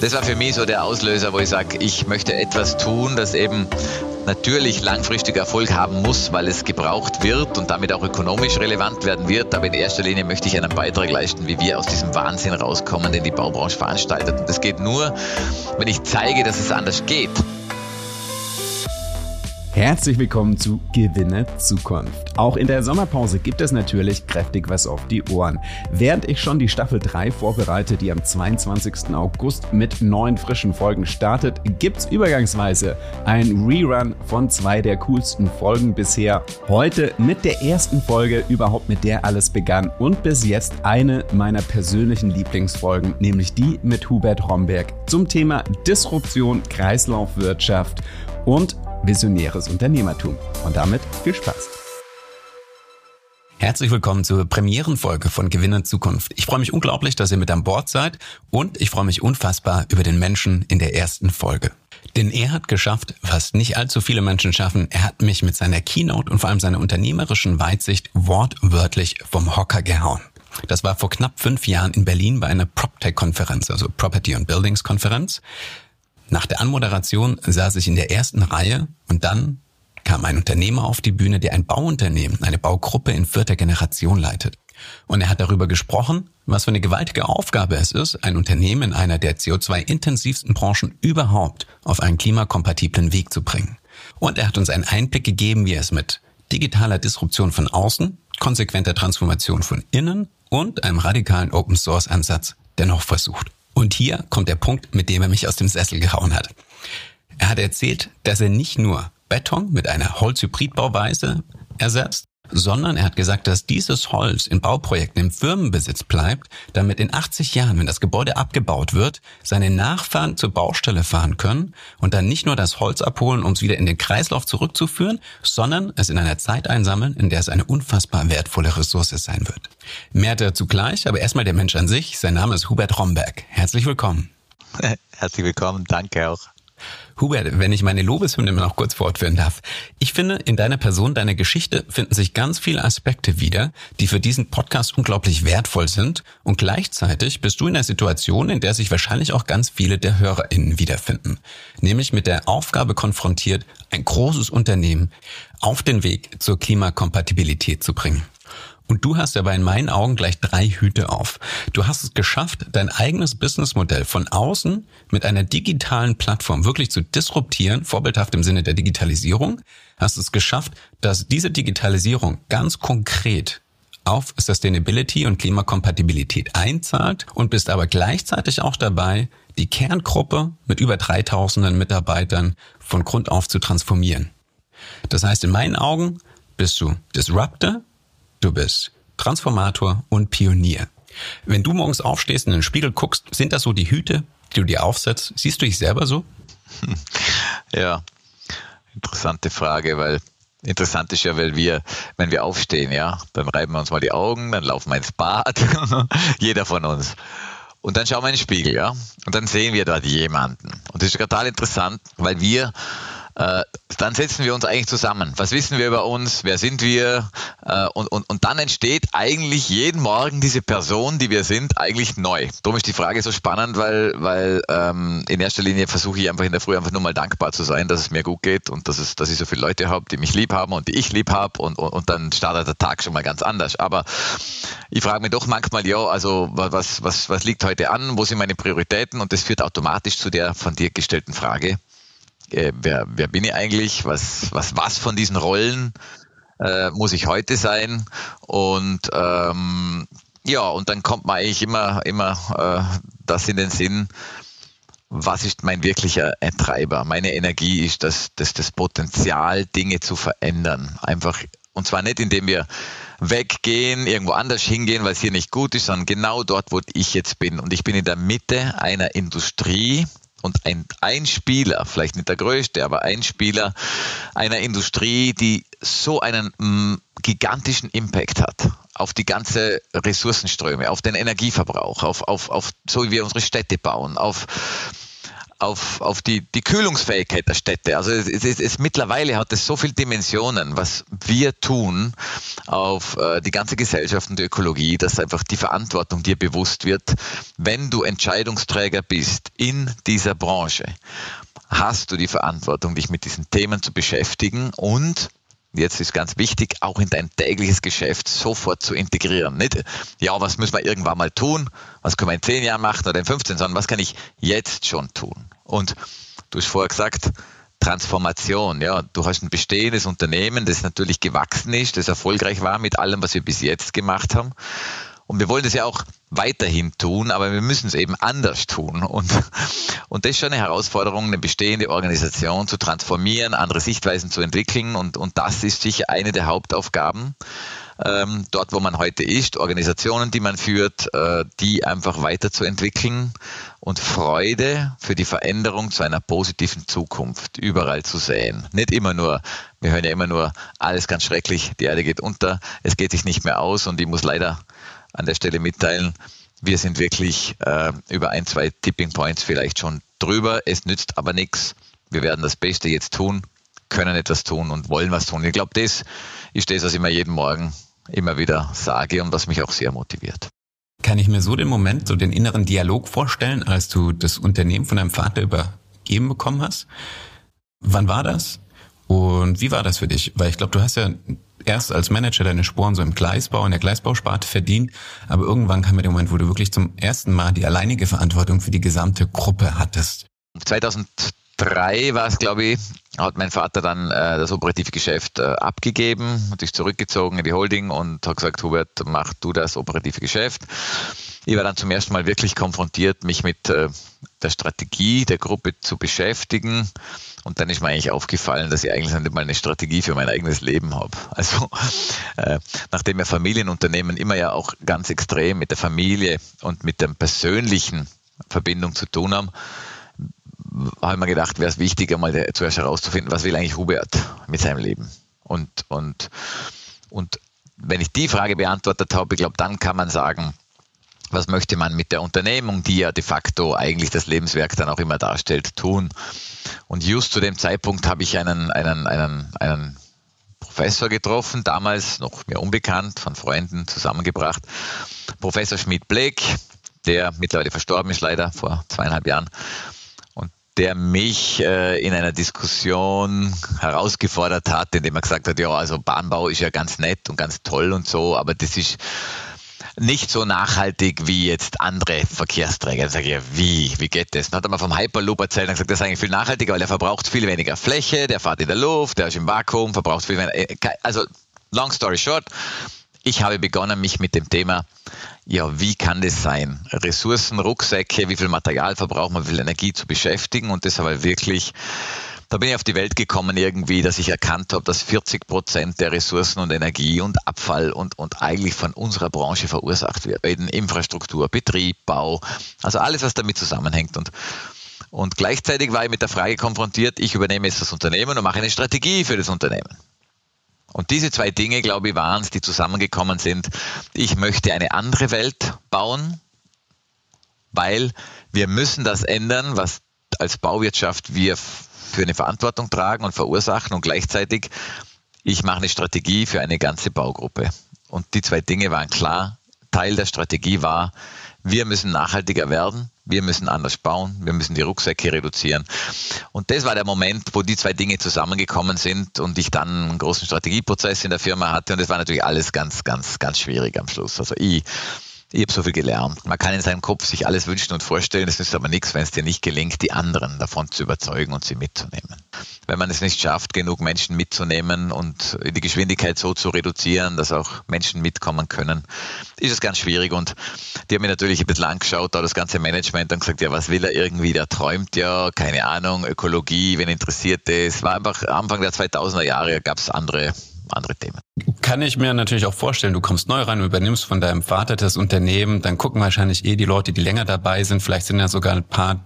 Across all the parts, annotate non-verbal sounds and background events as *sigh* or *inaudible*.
das war für mich so der Auslöser, wo ich sage, ich möchte etwas tun, das eben natürlich langfristig Erfolg haben muss, weil es gebraucht wird und damit auch ökonomisch relevant werden wird. Aber in erster Linie möchte ich einen Beitrag leisten, wie wir aus diesem Wahnsinn rauskommen, den die Baubranche veranstaltet. Und das geht nur, wenn ich zeige, dass es anders geht. Herzlich willkommen zu Gewinne Zukunft. Auch in der Sommerpause gibt es natürlich kräftig was auf die Ohren. Während ich schon die Staffel 3 vorbereite, die am 22. August mit neun frischen Folgen startet, gibt's übergangsweise ein Rerun von zwei der coolsten Folgen bisher. Heute mit der ersten Folge überhaupt mit der alles begann und bis jetzt eine meiner persönlichen Lieblingsfolgen, nämlich die mit Hubert Romberg zum Thema Disruption, Kreislaufwirtschaft und visionäres Unternehmertum. Und damit viel Spaß. Herzlich willkommen zur Premierenfolge von Gewinne Zukunft. Ich freue mich unglaublich, dass ihr mit an Bord seid und ich freue mich unfassbar über den Menschen in der ersten Folge. Denn er hat geschafft, was nicht allzu viele Menschen schaffen. Er hat mich mit seiner Keynote und vor allem seiner unternehmerischen Weitsicht wortwörtlich vom Hocker gehauen. Das war vor knapp fünf Jahren in Berlin bei einer PropTech-Konferenz, also Property and Buildings-Konferenz. Nach der Anmoderation saß ich in der ersten Reihe und dann kam ein Unternehmer auf die Bühne, der ein Bauunternehmen, eine Baugruppe in vierter Generation leitet. Und er hat darüber gesprochen, was für eine gewaltige Aufgabe es ist, ein Unternehmen in einer der CO2-intensivsten Branchen überhaupt auf einen klimakompatiblen Weg zu bringen. Und er hat uns einen Einblick gegeben, wie es mit digitaler Disruption von außen, konsequenter Transformation von innen und einem radikalen Open-Source-Ansatz dennoch versucht. Und hier kommt der Punkt, mit dem er mich aus dem Sessel gehauen hat. Er hat erzählt, dass er nicht nur Beton mit einer Holzhybridbauweise ersetzt, sondern er hat gesagt, dass dieses Holz in Bauprojekten im Firmenbesitz bleibt, damit in 80 Jahren, wenn das Gebäude abgebaut wird, seine Nachfahren zur Baustelle fahren können und dann nicht nur das Holz abholen, um es wieder in den Kreislauf zurückzuführen, sondern es in einer Zeit einsammeln, in der es eine unfassbar wertvolle Ressource sein wird. Mehr dazu gleich, aber erstmal der Mensch an sich. Sein Name ist Hubert Romberg. Herzlich willkommen. *laughs* Herzlich willkommen, danke auch. Hubert, wenn ich meine Lobeshymne noch kurz fortführen darf. Ich finde, in deiner Person, deiner Geschichte finden sich ganz viele Aspekte wieder, die für diesen Podcast unglaublich wertvoll sind. Und gleichzeitig bist du in einer Situation, in der sich wahrscheinlich auch ganz viele der HörerInnen wiederfinden. Nämlich mit der Aufgabe konfrontiert, ein großes Unternehmen auf den Weg zur Klimakompatibilität zu bringen. Und du hast aber in meinen Augen gleich drei Hüte auf. Du hast es geschafft, dein eigenes Businessmodell von außen mit einer digitalen Plattform wirklich zu disruptieren, vorbildhaft im Sinne der Digitalisierung. Hast es geschafft, dass diese Digitalisierung ganz konkret auf Sustainability und Klimakompatibilität einzahlt und bist aber gleichzeitig auch dabei, die Kerngruppe mit über 3000 Mitarbeitern von Grund auf zu transformieren. Das heißt, in meinen Augen bist du Disruptor, Du bist Transformator und Pionier. Wenn du morgens aufstehst und in den Spiegel guckst, sind das so die Hüte, die du dir aufsetzt? Siehst du dich selber so? *laughs* Ja, interessante Frage, weil interessant ist ja, weil wir, wenn wir aufstehen, ja, dann reiben wir uns mal die Augen, dann laufen wir ins Bad, *laughs* jeder von uns. Und dann schauen wir in den Spiegel, ja, und dann sehen wir dort jemanden. Und das ist total interessant, weil wir äh, dann setzen wir uns eigentlich zusammen. Was wissen wir über uns? Wer sind wir? Äh, und, und, und dann entsteht eigentlich jeden Morgen diese Person, die wir sind, eigentlich neu. Darum ist die Frage so spannend, weil, weil ähm, in erster Linie versuche ich einfach in der Früh einfach nur mal dankbar zu sein, dass es mir gut geht und dass, es, dass ich so viele Leute habe, die mich lieb haben und die ich lieb habe und, und, und dann startet der Tag schon mal ganz anders. Aber ich frage mich doch manchmal, ja, also was, was, was liegt heute an? Wo sind meine Prioritäten? Und das führt automatisch zu der von dir gestellten Frage äh, wer, wer bin ich eigentlich, was, was, was von diesen Rollen äh, muss ich heute sein und ähm, ja, und dann kommt man eigentlich immer, immer äh, das in den Sinn, was ist mein wirklicher Treiber? Meine Energie ist das, das, das Potenzial, Dinge zu verändern. Einfach, und zwar nicht, indem wir weggehen, irgendwo anders hingehen, weil es hier nicht gut ist, sondern genau dort, wo ich jetzt bin. Und ich bin in der Mitte einer Industrie, und ein, ein Spieler, vielleicht nicht der größte, aber ein Spieler einer Industrie, die so einen m, mm, gigantischen Impact hat auf die ganze Ressourcenströme, auf den Energieverbrauch, auf, auf, auf so wie wir unsere Städte bauen, auf auf, auf die, die Kühlungsfähigkeit der Städte. Also es, es, es, mittlerweile hat es so viele Dimensionen, was wir tun auf äh, die ganze Gesellschaft und die Ökologie, dass einfach die Verantwortung dir bewusst wird, wenn du Entscheidungsträger bist in dieser Branche, hast du die Verantwortung, dich mit diesen Themen zu beschäftigen und jetzt ist ganz wichtig, auch in dein tägliches Geschäft sofort zu integrieren. Nicht, ja, was müssen wir irgendwann mal tun? Was können wir in 10 Jahren machen oder in 15, sondern was kann ich jetzt schon tun? Und du hast vorher gesagt, Transformation. Ja, du hast ein bestehendes Unternehmen, das natürlich gewachsen ist, das erfolgreich war mit allem, was wir bis jetzt gemacht haben. Und wir wollen das ja auch weiterhin tun, aber wir müssen es eben anders tun. Und, und das ist schon eine Herausforderung, eine bestehende Organisation zu transformieren, andere Sichtweisen zu entwickeln. Und, und das ist sicher eine der Hauptaufgaben ähm, dort, wo man heute ist, Organisationen, die man führt, äh, die einfach weiterzuentwickeln und Freude für die Veränderung zu einer positiven Zukunft überall zu sehen. Nicht immer nur, wir hören ja immer nur, alles ganz schrecklich, die Erde geht unter, es geht sich nicht mehr aus und ich muss leider an der Stelle mitteilen, wir sind wirklich äh, über ein, zwei Tipping Points vielleicht schon drüber. Es nützt aber nichts. Wir werden das Beste jetzt tun, können etwas tun und wollen was tun. Ich glaube, das ist das, was ich mir jeden Morgen immer wieder sage und was mich auch sehr motiviert. Kann ich mir so den Moment, so den inneren Dialog vorstellen, als du das Unternehmen von deinem Vater übergeben bekommen hast? Wann war das? Und wie war das für dich? Weil ich glaube, du hast ja erst als Manager deine Sporen so im Gleisbau, in der Gleisbausparte verdient, aber irgendwann kam mir der Moment, wo du wirklich zum ersten Mal die alleinige Verantwortung für die gesamte Gruppe hattest. 2003 war es, glaube ich, hat mein Vater dann äh, das operative Geschäft äh, abgegeben, hat sich zurückgezogen in die Holding und hat gesagt, Hubert, mach du das operative Geschäft. Ich war dann zum ersten Mal wirklich konfrontiert, mich mit äh, der Strategie der Gruppe zu beschäftigen. Und dann ist mir eigentlich aufgefallen, dass ich eigentlich nicht mal eine Strategie für mein eigenes Leben habe. *laughs* Also äh, nachdem wir Familienunternehmen immer ja auch ganz extrem mit der Familie und mit der persönlichen Verbindung zu tun haben, habe ich mir gedacht, wäre es wichtiger, mal zuerst herauszufinden, was will eigentlich Hubert mit seinem Leben. Und, und, und wenn ich die Frage beantwortet habe, ich glaube, dann kann man sagen, was möchte man mit der Unternehmung, die ja de facto eigentlich das Lebenswerk dann auch immer darstellt, tun. Und just zu dem Zeitpunkt habe ich einen, einen, einen, einen Professor getroffen, damals noch mir unbekannt, von Freunden zusammengebracht, Professor Schmidt-Bleck, der mittlerweile verstorben ist, leider vor zweieinhalb Jahren der mich äh, in einer Diskussion herausgefordert hat, indem er gesagt hat, ja, also Bahnbau ist ja ganz nett und ganz toll und so, aber das ist nicht so nachhaltig wie jetzt andere Verkehrsträger. Dann sage ich, ja, wie, wie geht das? Dann hat er mal vom Hyperloop erzählt und gesagt, das ist eigentlich viel nachhaltiger, weil er verbraucht viel weniger Fläche, der fährt in der Luft, der ist im Vakuum, verbraucht viel weniger. Äh, also, long story short, ich habe begonnen, mich mit dem Thema, ja, wie kann das sein? Ressourcen, Rucksäcke, wie viel Material verbraucht man, wie viel Energie zu beschäftigen und das aber wirklich da bin ich auf die Welt gekommen irgendwie, dass ich erkannt habe, dass 40 Prozent der Ressourcen und Energie und Abfall und, und eigentlich von unserer Branche verursacht wird. In Infrastruktur, Betrieb, Bau, also alles, was damit zusammenhängt. Und, und gleichzeitig war ich mit der Frage konfrontiert, ich übernehme jetzt das Unternehmen und mache eine Strategie für das Unternehmen. Und diese zwei Dinge, glaube ich, waren es, die zusammengekommen sind. Ich möchte eine andere Welt bauen, weil wir müssen das ändern, was als Bauwirtschaft wir für eine Verantwortung tragen und verursachen und gleichzeitig ich mache eine Strategie für eine ganze Baugruppe. Und die zwei Dinge waren klar. Teil der Strategie war, wir müssen nachhaltiger werden, wir müssen anders bauen, wir müssen die Rucksäcke reduzieren. Und das war der Moment, wo die zwei Dinge zusammengekommen sind und ich dann einen großen Strategieprozess in der Firma hatte. Und das war natürlich alles ganz, ganz, ganz schwierig am Schluss. Also ich ich habe so viel gelernt. Man kann in seinem Kopf sich alles wünschen und vorstellen, es ist aber nichts, wenn es dir nicht gelingt, die anderen davon zu überzeugen und sie mitzunehmen. Wenn man es nicht schafft, genug Menschen mitzunehmen und die Geschwindigkeit so zu reduzieren, dass auch Menschen mitkommen können, ist es ganz schwierig. Und die haben mir natürlich ein bisschen angeschaut, da das ganze Management und gesagt, ja, was will er irgendwie, der träumt ja, keine Ahnung, Ökologie, wen interessiert das? War einfach Anfang der 2000er Jahre gab es andere andere Themen. Kann ich mir natürlich auch vorstellen, du kommst neu rein, übernimmst von deinem Vater das Unternehmen, dann gucken wahrscheinlich eh die Leute, die länger dabei sind, vielleicht sind ja sogar ein paar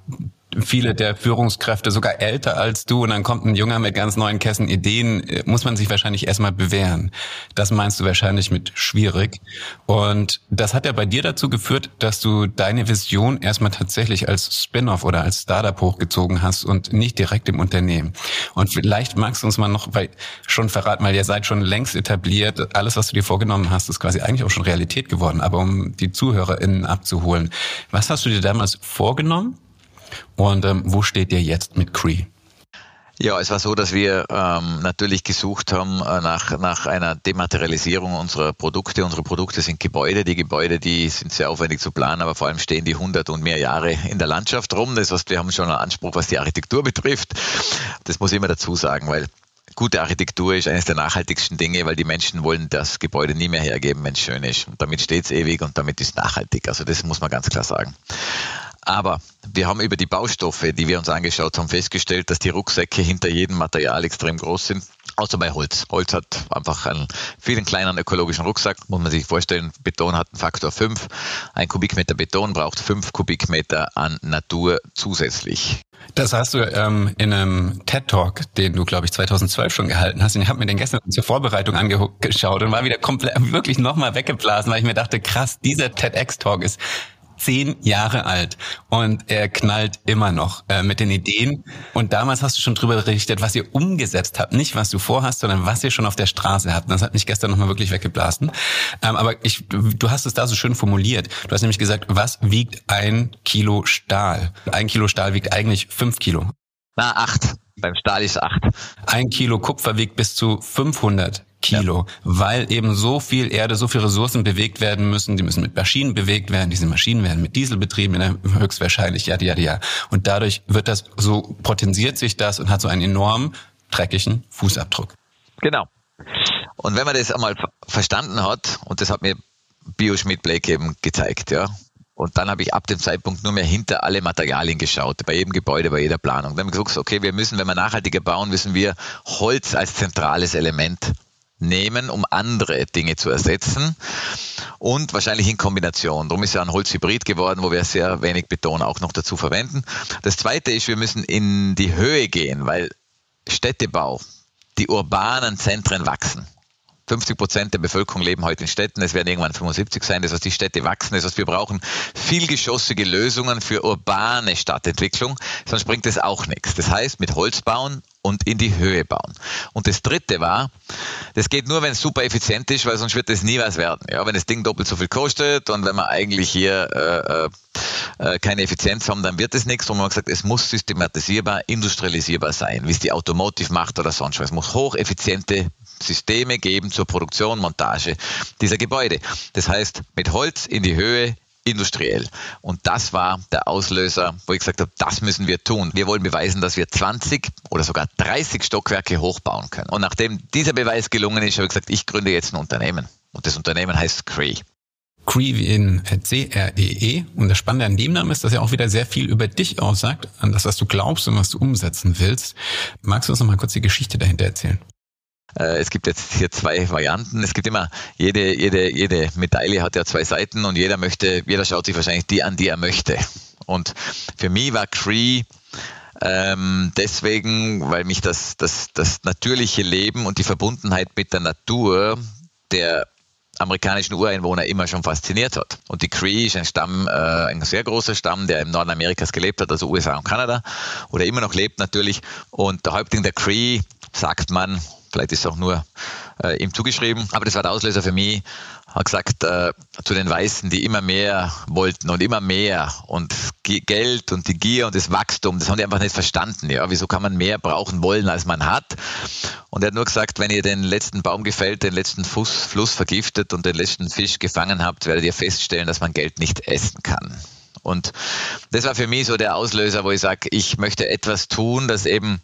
viele der Führungskräfte sogar älter als du und dann kommt ein Junger mit ganz neuen Kästen Ideen, äh, muss man sich wahrscheinlich erstmal bewähren. Das meinst du wahrscheinlich mit schwierig. Und das hat ja bei dir dazu geführt, dass du deine Vision erstmal tatsächlich als Spin-off oder als Startup hochgezogen hast und nicht direkt im Unternehmen. Und vielleicht magst du uns mal noch weil schon verraten, weil ihr seid schon längst etabliert. Alles, was du dir vorgenommen hast, ist quasi eigentlich auch schon Realität geworden. Aber um die ZuhörerInnen abzuholen, was hast du dir damals vorgenommen? Und ähm, wo steht ihr jetzt mit Cree? Ja, es war so, dass wir ähm, natürlich gesucht haben äh, nach, nach einer Dematerialisierung unserer Produkte. Unsere Produkte sind Gebäude. Die Gebäude, die sind sehr aufwendig zu planen, aber vor allem stehen die 100 und mehr Jahre in der Landschaft rum. Das heißt, wir haben schon einen Anspruch, was die Architektur betrifft. Das muss ich immer dazu sagen, weil gute Architektur ist eines der nachhaltigsten Dinge, weil die Menschen wollen das Gebäude nie mehr hergeben, wenn es schön ist. Und damit steht es ewig und damit ist es nachhaltig. Also das muss man ganz klar sagen. Aber wir haben über die Baustoffe, die wir uns angeschaut haben, festgestellt, dass die Rucksäcke hinter jedem Material extrem groß sind. Außer bei Holz. Holz hat einfach einen vielen kleinen ökologischen Rucksack. Muss man sich vorstellen, Beton hat einen Faktor 5. Ein Kubikmeter Beton braucht 5 Kubikmeter an Natur zusätzlich. Das hast du ähm, in einem TED-Talk, den du, glaube ich, 2012 schon gehalten hast. Ich habe mir den gestern zur Vorbereitung angeschaut und war wieder komplett wirklich nochmal weggeblasen, weil ich mir dachte, krass, dieser TEDx-Talk ist zehn Jahre alt und er knallt immer noch äh, mit den Ideen. Und damals hast du schon drüber berichtet, was ihr umgesetzt habt. Nicht, was du vorhast, sondern was ihr schon auf der Straße habt. Und das hat mich gestern nochmal wirklich weggeblasen. Ähm, aber ich, du hast es da so schön formuliert. Du hast nämlich gesagt, was wiegt ein Kilo Stahl? Ein Kilo Stahl wiegt eigentlich fünf Kilo. Na, acht. Beim Stahl ist acht. Ein Kilo Kupfer wiegt bis zu 500 Kilo, ja. weil eben so viel Erde, so viele Ressourcen bewegt werden müssen. Die müssen mit Maschinen bewegt werden. Diese Maschinen werden mit Diesel betrieben, höchstwahrscheinlich, ja, ja, ja. Und dadurch wird das so potenziert sich das und hat so einen enormen dreckigen Fußabdruck. Genau. Und wenn man das einmal verstanden hat, und das hat mir Bioschmidt Blake eben gezeigt, ja, und dann habe ich ab dem Zeitpunkt nur mehr hinter alle Materialien geschaut, bei jedem Gebäude, bei jeder Planung. Dann haben wir gesagt, okay, wir müssen, wenn wir nachhaltiger bauen, müssen wir Holz als zentrales Element nehmen, um andere Dinge zu ersetzen und wahrscheinlich in Kombination. Darum ist ja ein Holzhybrid geworden, wo wir sehr wenig Beton auch noch dazu verwenden. Das zweite ist, wir müssen in die Höhe gehen, weil Städtebau, die urbanen Zentren wachsen. 50 Prozent der Bevölkerung leben heute in Städten, es werden irgendwann 75 sein, das heißt, die Städte wachsen, das heißt, wir brauchen vielgeschossige Lösungen für urbane Stadtentwicklung, sonst bringt es auch nichts. Das heißt, mit Holz bauen und in die Höhe bauen. Und das dritte war, das geht nur, wenn es super effizient ist, weil sonst wird das nie was werden. Ja, wenn das Ding doppelt so viel kostet und wenn wir eigentlich hier äh, äh, keine Effizienz haben, dann wird es nichts. Und man hat gesagt, es muss systematisierbar, industrialisierbar sein, wie es die Automotive macht oder sonst was. Es muss hocheffiziente Systeme geben zur Produktion, Montage dieser Gebäude. Das heißt, mit Holz in die Höhe, industriell. Und das war der Auslöser, wo ich gesagt habe, das müssen wir tun. Wir wollen beweisen, dass wir 20 oder sogar 30 Stockwerke hochbauen können. Und nachdem dieser Beweis gelungen ist, habe ich gesagt, ich gründe jetzt ein Unternehmen. Und das Unternehmen heißt Cree. Cree in C-R-E-E. -E. Und das Spannende an dem Namen ist, dass er auch wieder sehr viel über dich aussagt, an das, was du glaubst und was du umsetzen willst. Magst du uns noch mal kurz die Geschichte dahinter erzählen? Äh, es gibt jetzt hier zwei Varianten. Es gibt immer, jede, jede, jede Medaille hat ja zwei Seiten und jeder möchte, jeder schaut sich wahrscheinlich die an, die er möchte. Und für mich war Cree ähm, deswegen, weil mich das, das, das natürliche Leben und die Verbundenheit mit der Natur der amerikanischen Ureinwohner immer schon fasziniert hat. Und die Cree ist ein Stamm, äh, ein sehr großer Stamm, der im Norden Amerikas gelebt hat, also USA und Kanada, oder immer noch lebt natürlich. Und der Häuptling der Cree, sagt man, vielleicht ist es auch nur äh, ihm zugeschrieben, aber das war der Auslöser für mich, hat gesagt, äh, zu den Weißen, die immer mehr wollten und immer mehr und Geld und die Gier und das Wachstum, das haben die einfach nicht verstanden. Ja, wieso kann man mehr brauchen wollen, als man hat? Und er hat nur gesagt, wenn ihr den letzten Baum gefällt, den letzten Fuß, Fluss vergiftet und den letzten Fisch gefangen habt, werdet ihr feststellen, dass man Geld nicht essen kann. Und das war für mich so der Auslöser, wo ich sage, ich möchte etwas tun, das eben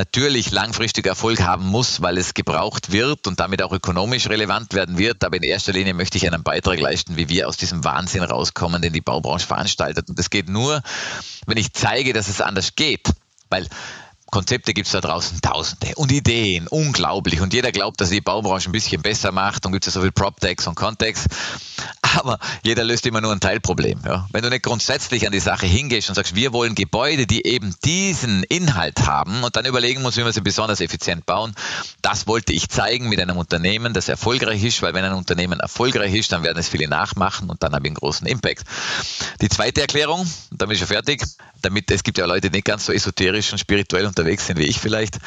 natürlich langfristig Erfolg haben muss, weil es gebraucht wird und damit auch ökonomisch relevant werden wird. Aber in erster Linie möchte ich einen Beitrag leisten, wie wir aus diesem Wahnsinn rauskommen, den die Baubranche veranstaltet. Und das geht nur, wenn ich zeige, dass es anders geht. Weil Konzepte gibt es da draußen tausende und Ideen, unglaublich. Und jeder glaubt, dass die Baubranche ein bisschen besser macht und gibt es ja so viel PropTechs und Context. Aber jeder löst immer nur ein Teilproblem. Ja. Wenn du nicht grundsätzlich an die Sache hingehst und sagst, wir wollen Gebäude, die eben diesen Inhalt haben und dann überlegen muss, wie wir sie besonders effizient bauen, das wollte ich zeigen mit einem Unternehmen, das erfolgreich ist, weil wenn ein Unternehmen erfolgreich ist, dann werden es viele nachmachen und dann habe ich einen großen Impact. Die zweite Erklärung, bin ich schon fertig, damit es gibt ja Leute, die nicht ganz so esoterisch und spirituell unterwegs sind wie ich vielleicht.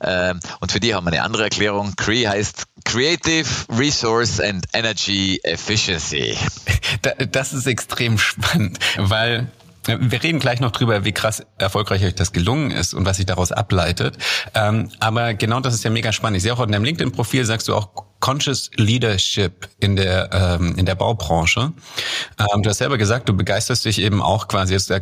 Ähm, und für die haben wir eine andere Erklärung. CRE heißt Creative Resource and Energy Efficiency. *laughs* Das ist extrem spannend, weil wir reden gleich noch drüber, wie krass erfolgreich euch das gelungen ist und was sich daraus ableitet. Ähm, aber genau das ist ja mega spannend. Ich sehe auch in deinem LinkedIn-Profil sagst du auch Conscious Leadership in der ähm, in der Baubranche. Ähm, du hast selber gesagt, du begeisterst dich eben auch quasi jetzt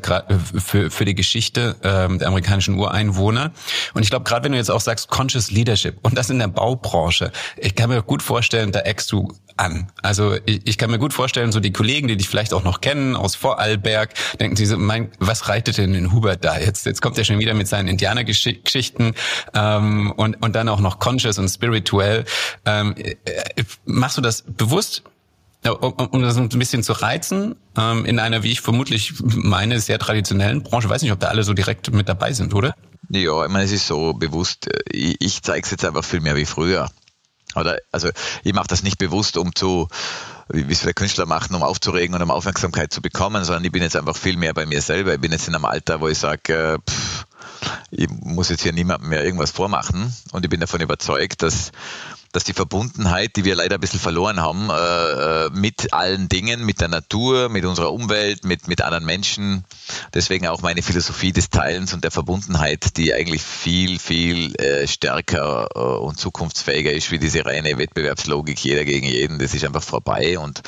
für für die Geschichte ähm, der amerikanischen Ureinwohner. Und ich glaube, gerade wenn du jetzt auch sagst Conscious Leadership und das in der Baubranche, ich kann mir gut vorstellen, da eckst du an. Also ich, ich kann mir gut vorstellen, so die Kollegen, die dich vielleicht auch noch kennen aus Vorarlberg, denken sie so, mein, was reitet denn den Hubert da jetzt? Jetzt kommt er schon wieder mit seinen Indianergeschichten ähm, und, und dann auch noch conscious und spirituell. Ähm, äh, machst du das bewusst? Um, um das ein bisschen zu reizen, ähm, in einer, wie ich vermutlich meine, sehr traditionellen Branche. Ich weiß nicht, ob da alle so direkt mit dabei sind, oder? Ja, ich meine, es ist so bewusst, äh, ich, ich zeige es jetzt einfach viel mehr wie früher. Oder, also ich mache das nicht bewusst, um zu, wie es viele Künstler machen, um aufzuregen und um Aufmerksamkeit zu bekommen, sondern ich bin jetzt einfach viel mehr bei mir selber. Ich bin jetzt in einem Alter, wo ich sage, äh, ich muss jetzt hier niemandem mehr irgendwas vormachen und ich bin davon überzeugt, dass dass die Verbundenheit, die wir leider ein bisschen verloren haben, äh, äh, mit allen Dingen, mit der Natur, mit unserer Umwelt, mit, mit anderen Menschen, deswegen auch meine Philosophie des Teilens und der Verbundenheit, die eigentlich viel, viel äh, stärker äh, und zukunftsfähiger ist, wie diese reine Wettbewerbslogik, jeder gegen jeden, das ist einfach vorbei und,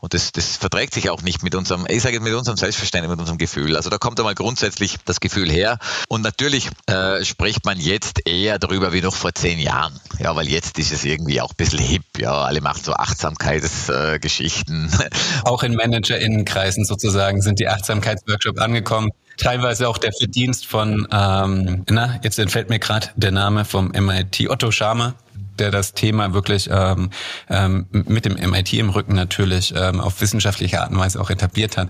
und das, das verträgt sich auch nicht mit unserem, ich sage mit unserem Selbstverständnis, mit unserem Gefühl. Also da kommt einmal grundsätzlich das Gefühl her und natürlich äh, spricht man jetzt eher darüber wie noch vor zehn Jahren, ja, weil jetzt ist es irgendwie auch ein bisschen hip, ja, alle machen so Achtsamkeitsgeschichten. *laughs* Auch in ManagerInnenkreisen sozusagen sind die Achtsamkeitsworkshops angekommen. Teilweise auch der Verdienst von, ähm, na, jetzt entfällt mir gerade der Name vom MIT, Otto Schama, der das Thema wirklich ähm, ähm, mit dem MIT im Rücken natürlich ähm, auf wissenschaftliche Art und Weise auch etabliert hat.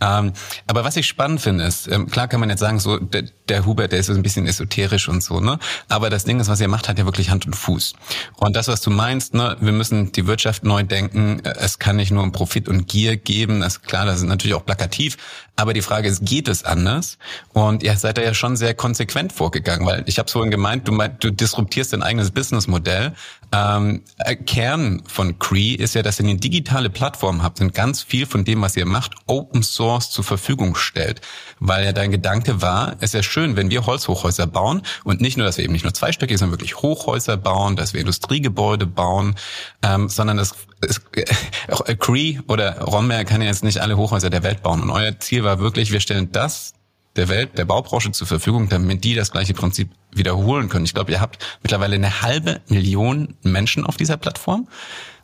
Ähm, aber was ich spannend finde, ist, ähm, klar kann man jetzt sagen, so der, der Hubert, der ist so ein bisschen esoterisch und so, ne? Aber das Ding ist, was er macht, hat ja wirklich Hand und Fuß. Und das, was du meinst, ne, wir müssen die Wirtschaft neu denken. Es kann nicht nur um Profit und Gier geben. Das klar, das ist natürlich auch plakativ. Aber die Frage ist, geht es anders? Und ihr seid da ja schon sehr konsequent vorgegangen, weil ich habe es vorhin gemeint, du, meint, du disruptierst dein eigenes Businessmodell. Ähm, Kern von Cree ist ja, dass ihr eine digitale Plattform habt und ganz viel von dem, was ihr macht, Open Source zur Verfügung stellt. Weil ja dein Gedanke war, es ist ja schön, wenn wir Holzhochhäuser bauen und nicht nur, dass wir eben nicht nur zweistöckig, sondern wirklich Hochhäuser bauen, dass wir Industriegebäude bauen, ähm, sondern das es, *laughs* äh, Cree oder Romberg kann ja jetzt nicht alle Hochhäuser der Welt bauen. Und euer Ziel war wirklich, wir stellen das der Welt, der Baubranche zur Verfügung, damit die das gleiche Prinzip wiederholen können. Ich glaube, ihr habt mittlerweile eine halbe Million Menschen auf dieser Plattform.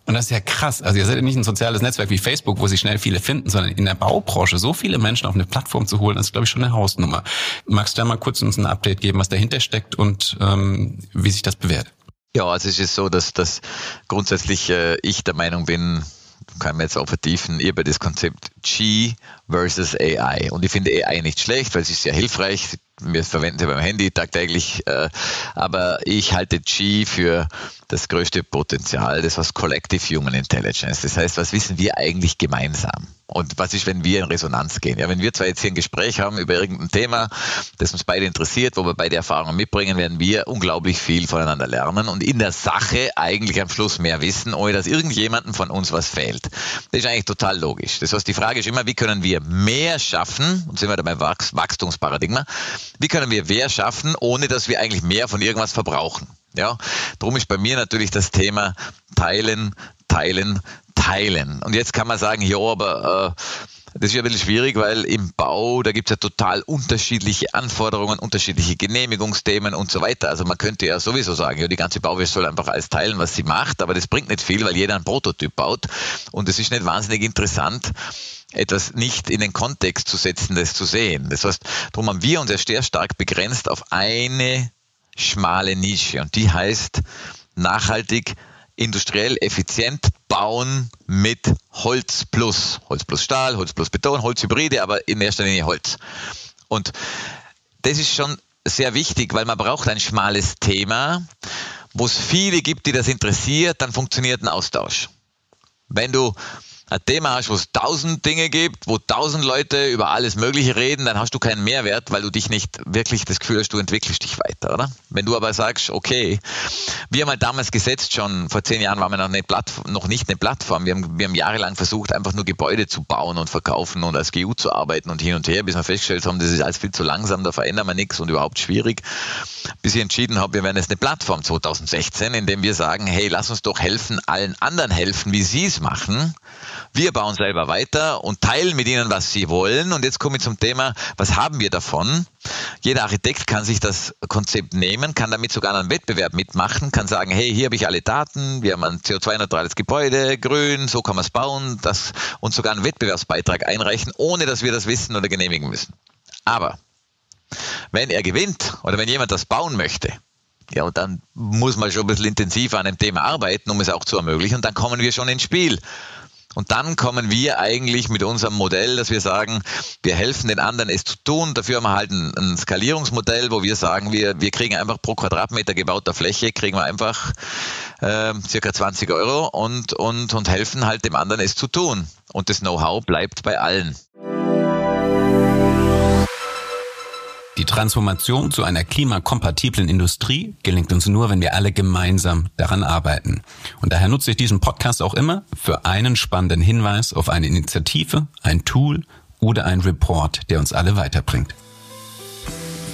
Und das ist ja krass. Also ihr seid ja nicht ein soziales Netzwerk wie Facebook, wo sich schnell viele finden, sondern in der Baubranche so viele Menschen auf eine Plattform zu holen, das ist, glaube ich, schon eine Hausnummer. Magst du da mal kurz uns ein Update geben, was dahinter steckt und ähm, wie sich das bewährt? Ja, also es ist so, dass, dass grundsätzlich äh, ich der Meinung bin, kann man jetzt auch vertiefen, über das Konzept G versus AI. Und ich finde AI nicht schlecht, weil es ist sehr hilfreich. Wir verwenden sie beim Handy tagtäglich. Äh, aber ich halte G für das größte Potenzial, das was Collective Human Intelligence. Das heißt, was wissen wir eigentlich gemeinsam? Und was ist, wenn wir in Resonanz gehen? Ja, wenn wir zwei jetzt hier ein Gespräch haben über irgendein Thema, das uns beide interessiert, wo wir beide Erfahrungen mitbringen, werden wir unglaublich viel voneinander lernen und in der Sache eigentlich am Schluss mehr wissen, ohne dass irgendjemandem von uns was fehlt. Das ist eigentlich total logisch. Das heißt, die Frage ist immer, wie können wir mehr schaffen? Und sind wir dabei Wachstumsparadigma. Wie können wir mehr schaffen, ohne dass wir eigentlich mehr von irgendwas verbrauchen? Ja, darum ist bei mir natürlich das Thema Teilen, Teilen, Teilen. Und jetzt kann man sagen, ja, aber äh, das ist ja ein bisschen schwierig, weil im Bau, da gibt es ja total unterschiedliche Anforderungen, unterschiedliche Genehmigungsthemen und so weiter. Also man könnte ja sowieso sagen, ja, die ganze Bauwirtschaft soll einfach alles teilen, was sie macht, aber das bringt nicht viel, weil jeder einen Prototyp baut. Und es ist nicht wahnsinnig interessant, etwas nicht in den Kontext zu setzen, das zu sehen. Das heißt, darum haben wir uns ja sehr stark begrenzt auf eine schmale Nische und die heißt nachhaltig industriell effizient bauen mit Holz plus. Holz plus Stahl, Holz plus Beton, Holzhybride, aber in erster Linie Holz. Und das ist schon sehr wichtig, weil man braucht ein schmales Thema, wo es viele gibt, die das interessiert, dann funktioniert ein Austausch. Wenn du ein Thema hast, wo es tausend Dinge gibt, wo tausend Leute über alles Mögliche reden, dann hast du keinen Mehrwert, weil du dich nicht wirklich das Gefühl hast, du entwickelst dich weiter, oder? Wenn du aber sagst, okay, wir haben halt damals gesetzt schon, vor zehn Jahren waren wir noch, eine Plattform, noch nicht eine Plattform, wir haben, wir haben jahrelang versucht, einfach nur Gebäude zu bauen und verkaufen und als GU zu arbeiten und hin und her, bis wir festgestellt haben, das ist alles viel zu langsam, da verändern wir nichts und überhaupt schwierig, bis ich entschieden habe, wir werden jetzt eine Plattform 2016, indem wir sagen, hey, lass uns doch helfen, allen anderen helfen, wie sie es machen, wir bauen selber weiter und teilen mit ihnen, was sie wollen. Und jetzt komme ich zum Thema, was haben wir davon? Jeder Architekt kann sich das Konzept nehmen, kann damit sogar einen Wettbewerb mitmachen, kann sagen, hey, hier habe ich alle Daten, wir haben ein CO2-neutrales Gebäude, grün, so kann man es bauen, das, und sogar einen Wettbewerbsbeitrag einreichen, ohne dass wir das wissen oder genehmigen müssen. Aber wenn er gewinnt oder wenn jemand das bauen möchte, ja, und dann muss man schon ein bisschen intensiver an dem Thema arbeiten, um es auch zu ermöglichen. Und dann kommen wir schon ins Spiel. Und dann kommen wir eigentlich mit unserem Modell, dass wir sagen, wir helfen den anderen es zu tun. Dafür haben wir halt ein, ein Skalierungsmodell, wo wir sagen, wir, wir kriegen einfach pro Quadratmeter gebauter Fläche, kriegen wir einfach äh, circa 20 Euro und, und, und helfen halt dem anderen es zu tun. Und das Know-how bleibt bei allen. Die Transformation zu einer klimakompatiblen Industrie gelingt uns nur, wenn wir alle gemeinsam daran arbeiten. Und daher nutze ich diesen Podcast auch immer für einen spannenden Hinweis auf eine Initiative, ein Tool oder ein Report, der uns alle weiterbringt.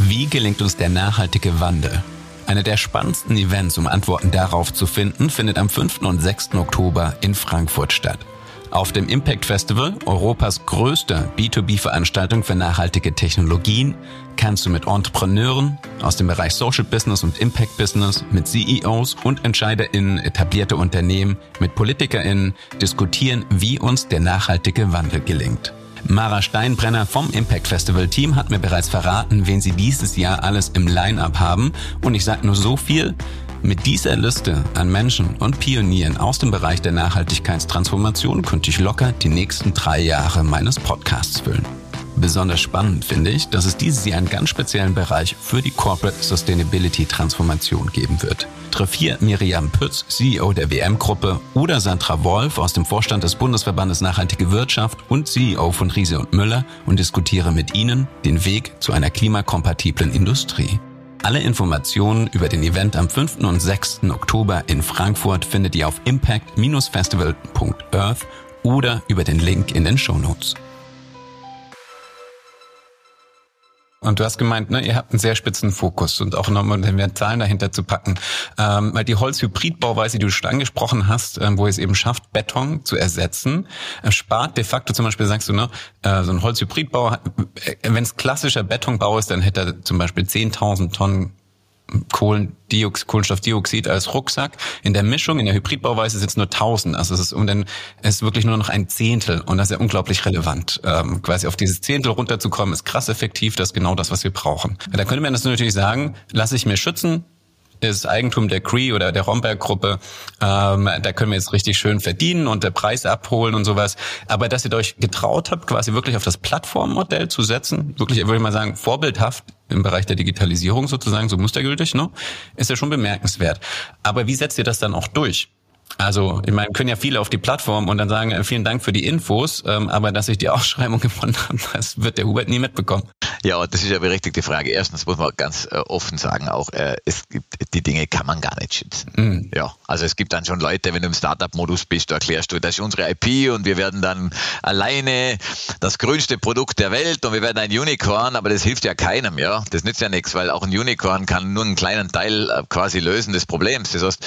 Wie gelingt uns der nachhaltige Wandel? Eine der spannendsten Events, um Antworten darauf zu finden, findet am 5. und 6. Oktober in Frankfurt statt. Auf dem Impact Festival, Europas größter B2B-Veranstaltung für nachhaltige Technologien, kannst du mit Entrepreneuren aus dem Bereich Social Business und Impact Business, mit CEOs und EntscheiderInnen etablierte Unternehmen, mit PolitikerInnen diskutieren, wie uns der nachhaltige Wandel gelingt. Mara Steinbrenner vom Impact Festival Team hat mir bereits verraten, wen sie dieses Jahr alles im Line-up haben. Und ich sage nur so viel, mit dieser Liste an Menschen und Pionieren aus dem Bereich der Nachhaltigkeitstransformation könnte ich locker die nächsten drei Jahre meines Podcasts füllen. Besonders spannend finde ich, dass es dieses Jahr einen ganz speziellen Bereich für die Corporate Sustainability Transformation geben wird. Treff hier Miriam Pütz, CEO der WM-Gruppe, oder Sandra Wolf aus dem Vorstand des Bundesverbandes Nachhaltige Wirtschaft und CEO von Riese und Müller und diskutiere mit ihnen den Weg zu einer klimakompatiblen Industrie. Alle Informationen über den Event am 5. und 6. Oktober in Frankfurt findet ihr auf impact-festival.earth oder über den Link in den Show Notes. Und du hast gemeint, ne, ihr habt einen sehr spitzen Fokus und auch nochmal mehr Zahlen dahinter zu packen. Ähm, weil die Holzhybridbauweise, die du schon angesprochen hast, ähm, wo es eben schafft, Beton zu ersetzen, äh, spart de facto zum Beispiel, sagst du, ne, äh, so ein Holzhybridbau, äh, wenn es klassischer Betonbau ist, dann hätte er zum Beispiel 10.000 Tonnen Kohlendioxid, Kohlenstoffdioxid als Rucksack. In der Mischung, in der Hybridbauweise sind es nur 1000. Also es ist, um den, es ist wirklich nur noch ein Zehntel und das ist ja unglaublich relevant. Ähm, quasi auf dieses Zehntel runterzukommen, ist krass effektiv. Das ist genau das, was wir brauchen. Da könnte man das natürlich sagen, lasse ich mir schützen, ist Eigentum der Cree oder der Romberg-Gruppe. Ähm, da können wir jetzt richtig schön verdienen und der Preis abholen und sowas. Aber dass ihr euch getraut habt, quasi wirklich auf das Plattformmodell zu setzen, wirklich, würde ich mal sagen, vorbildhaft im Bereich der Digitalisierung sozusagen, so mustergültig, ne? ist ja schon bemerkenswert. Aber wie setzt ihr das dann auch durch? Also, ich meine, können ja viele auf die Plattform und dann sagen, äh, vielen Dank für die Infos, ähm, aber dass ich die *laughs* Ausschreibung gefunden habe, das wird der Hubert nie mitbekommen. Ja, das ist ja berechtigte Frage. Erstens muss man ganz äh, offen sagen, auch äh, es gibt die Dinge kann man gar nicht schützen. Mhm. Ja, also es gibt dann schon Leute, wenn du im Startup-Modus bist, du erklärst du, das ist unsere IP und wir werden dann alleine das grünste Produkt der Welt und wir werden ein Unicorn, aber das hilft ja keinem, ja. Das nützt ja nichts, weil auch ein Unicorn kann nur einen kleinen Teil äh, quasi lösen des Problems. Das heißt,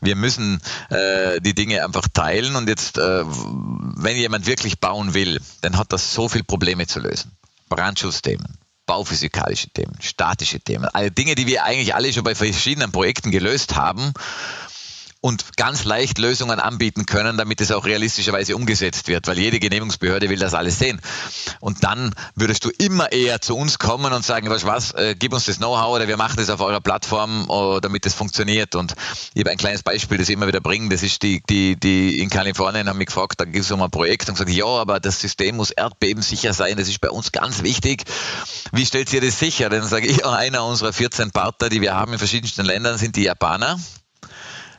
wir müssen äh, die Dinge einfach teilen und jetzt, äh, wenn jemand wirklich bauen will, dann hat das so viele Probleme zu lösen. Brandschutzthemen, bauphysikalische Themen, statische Themen, alle Dinge, die wir eigentlich alle schon bei verschiedenen Projekten gelöst haben. Und ganz leicht Lösungen anbieten können, damit es auch realistischerweise umgesetzt wird, weil jede Genehmigungsbehörde will das alles sehen. Und dann würdest du immer eher zu uns kommen und sagen, was, was, äh, gib uns das Know-how oder wir machen das auf eurer Plattform, oh, damit das funktioniert. Und ich habe ein kleines Beispiel, das ich immer wieder bringen. Das ist die, die, die in Kalifornien haben mich gefragt, da gibt es um ein Projekt und gesagt, ja, aber das System muss erdbebensicher sein, das ist bei uns ganz wichtig. Wie stellt ihr das sicher? Dann sage ich, einer unserer 14 Partner, die wir haben in verschiedensten Ländern, sind die Japaner.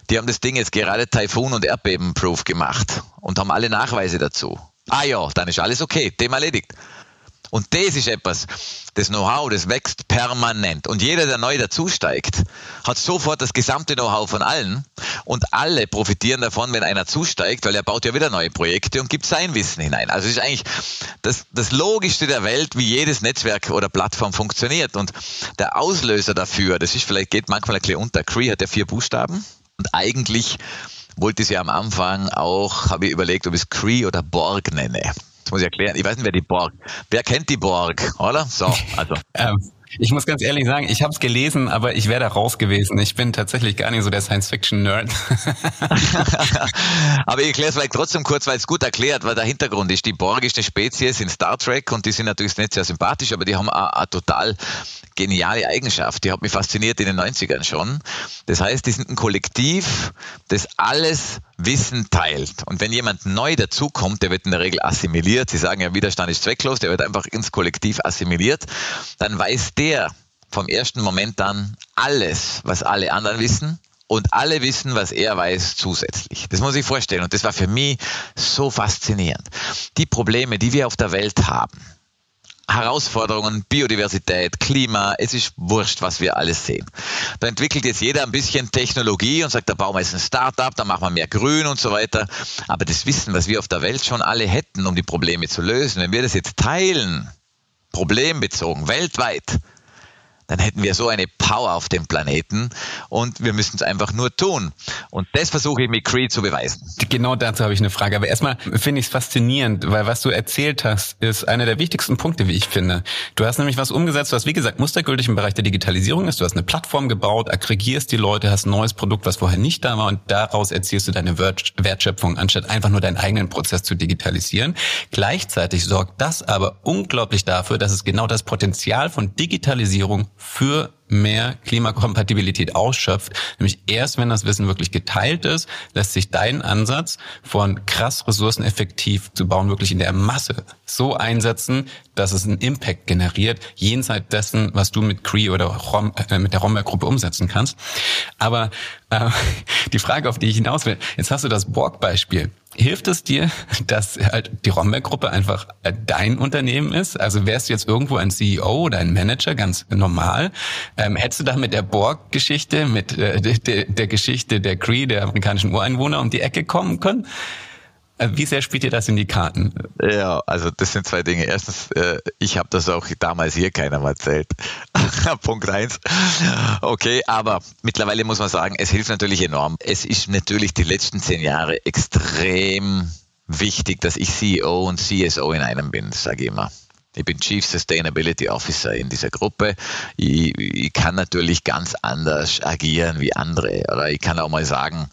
Die haben das Ding jetzt gerade Taifun- und Erdbeben-proof gemacht und haben alle Nachweise dazu. Ah ja, dann ist alles okay, Thema erledigt. Und das ist etwas, das Know-how, das wächst permanent. Und jeder, der neu dazusteigt, hat sofort das gesamte Know-how von allen. Und alle profitieren davon, wenn einer zusteigt, weil er baut ja wieder neue Projekte und gibt sein Wissen hinein. Also es ist eigentlich das, das Logischste der Welt, wie jedes Netzwerk oder Plattform funktioniert. Und der Auslöser dafür, das ist vielleicht, geht manchmal ein bisschen unter. Cree hat ja vier Buchstaben. Und eigentlich wollte ich sie am Anfang auch, habe ich überlegt, ob ich es Cree oder Borg nenne. Das muss ich erklären. Ich weiß nicht, wer die Borg. Wer kennt die Borg, oder? So, also. *laughs* ähm, ich muss ganz ehrlich sagen, ich habe es gelesen, aber ich wäre da raus gewesen. Ich bin tatsächlich gar nicht so der Science-Fiction-Nerd. *laughs* aber ich erkläre es vielleicht trotzdem kurz, weil es gut erklärt, weil der Hintergrund ist, die Borg ist eine Spezies in Star Trek und die sind natürlich nicht sehr sympathisch, aber die haben eine, eine total geniale Eigenschaft. Die hat mich fasziniert in den 90ern schon. Das heißt, die sind ein Kollektiv, das alles Wissen teilt. Und wenn jemand neu dazukommt, der wird in der Regel assimiliert. Sie sagen ja, Widerstand ist zwecklos, der wird einfach ins Kollektiv assimiliert. Dann weiß der vom ersten Moment an alles, was alle anderen wissen. Und alle wissen, was er weiß, zusätzlich. Das muss ich vorstellen. Und das war für mich so faszinierend. Die Probleme, die wir auf der Welt haben, Herausforderungen, Biodiversität, Klima, es ist wurscht, was wir alles sehen. Da entwickelt jetzt jeder ein bisschen Technologie und sagt, da bauen wir jetzt ein Startup, da machen wir mehr Grün und so weiter. Aber das Wissen, was wir auf der Welt schon alle hätten, um die Probleme zu lösen, wenn wir das jetzt teilen, problembezogen, weltweit, dann hätten wir so eine Power auf dem Planeten und wir müssen es einfach nur tun. Und das versuche ich mit Creed zu beweisen. Genau dazu habe ich eine Frage. Aber erstmal finde ich es faszinierend, weil was du erzählt hast, ist einer der wichtigsten Punkte, wie ich finde. Du hast nämlich was umgesetzt, was wie gesagt mustergültig im Bereich der Digitalisierung ist. Du hast eine Plattform gebaut, aggregierst die Leute, hast ein neues Produkt, was vorher nicht da war und daraus erzielst du deine Wertschöpfung, anstatt einfach nur deinen eigenen Prozess zu digitalisieren. Gleichzeitig sorgt das aber unglaublich dafür, dass es genau das Potenzial von Digitalisierung für mehr Klimakompatibilität ausschöpft. Nämlich erst, wenn das Wissen wirklich geteilt ist, lässt sich dein Ansatz von krass ressourceneffektiv zu bauen, wirklich in der Masse so einsetzen, dass es einen Impact generiert, jenseits dessen, was du mit Cree oder Rom, äh, mit der Romberg-Gruppe umsetzen kannst. Aber äh, *laughs* die Frage, auf die ich hinaus will, jetzt hast du das Borg-Beispiel. Hilft es dir, *laughs* dass halt die Romberg-Gruppe einfach äh, dein Unternehmen ist? Also wärst du jetzt irgendwo ein CEO oder ein Manager, ganz normal? Ähm, hättest du da mit der Borg-Geschichte, mit äh, der, der Geschichte der Cree, der amerikanischen Ureinwohner, um die Ecke kommen können? Äh, wie sehr spielt ihr das in die Karten? Ja, also das sind zwei Dinge. Erstens, äh, ich habe das auch damals hier keiner erzählt. *laughs* Punkt eins. Okay, aber mittlerweile muss man sagen, es hilft natürlich enorm. Es ist natürlich die letzten zehn Jahre extrem wichtig, dass ich CEO und CSO in einem bin, sage ich immer. Ich bin Chief Sustainability Officer in dieser Gruppe. Ich, ich, kann natürlich ganz anders agieren wie andere. Oder ich kann auch mal sagen,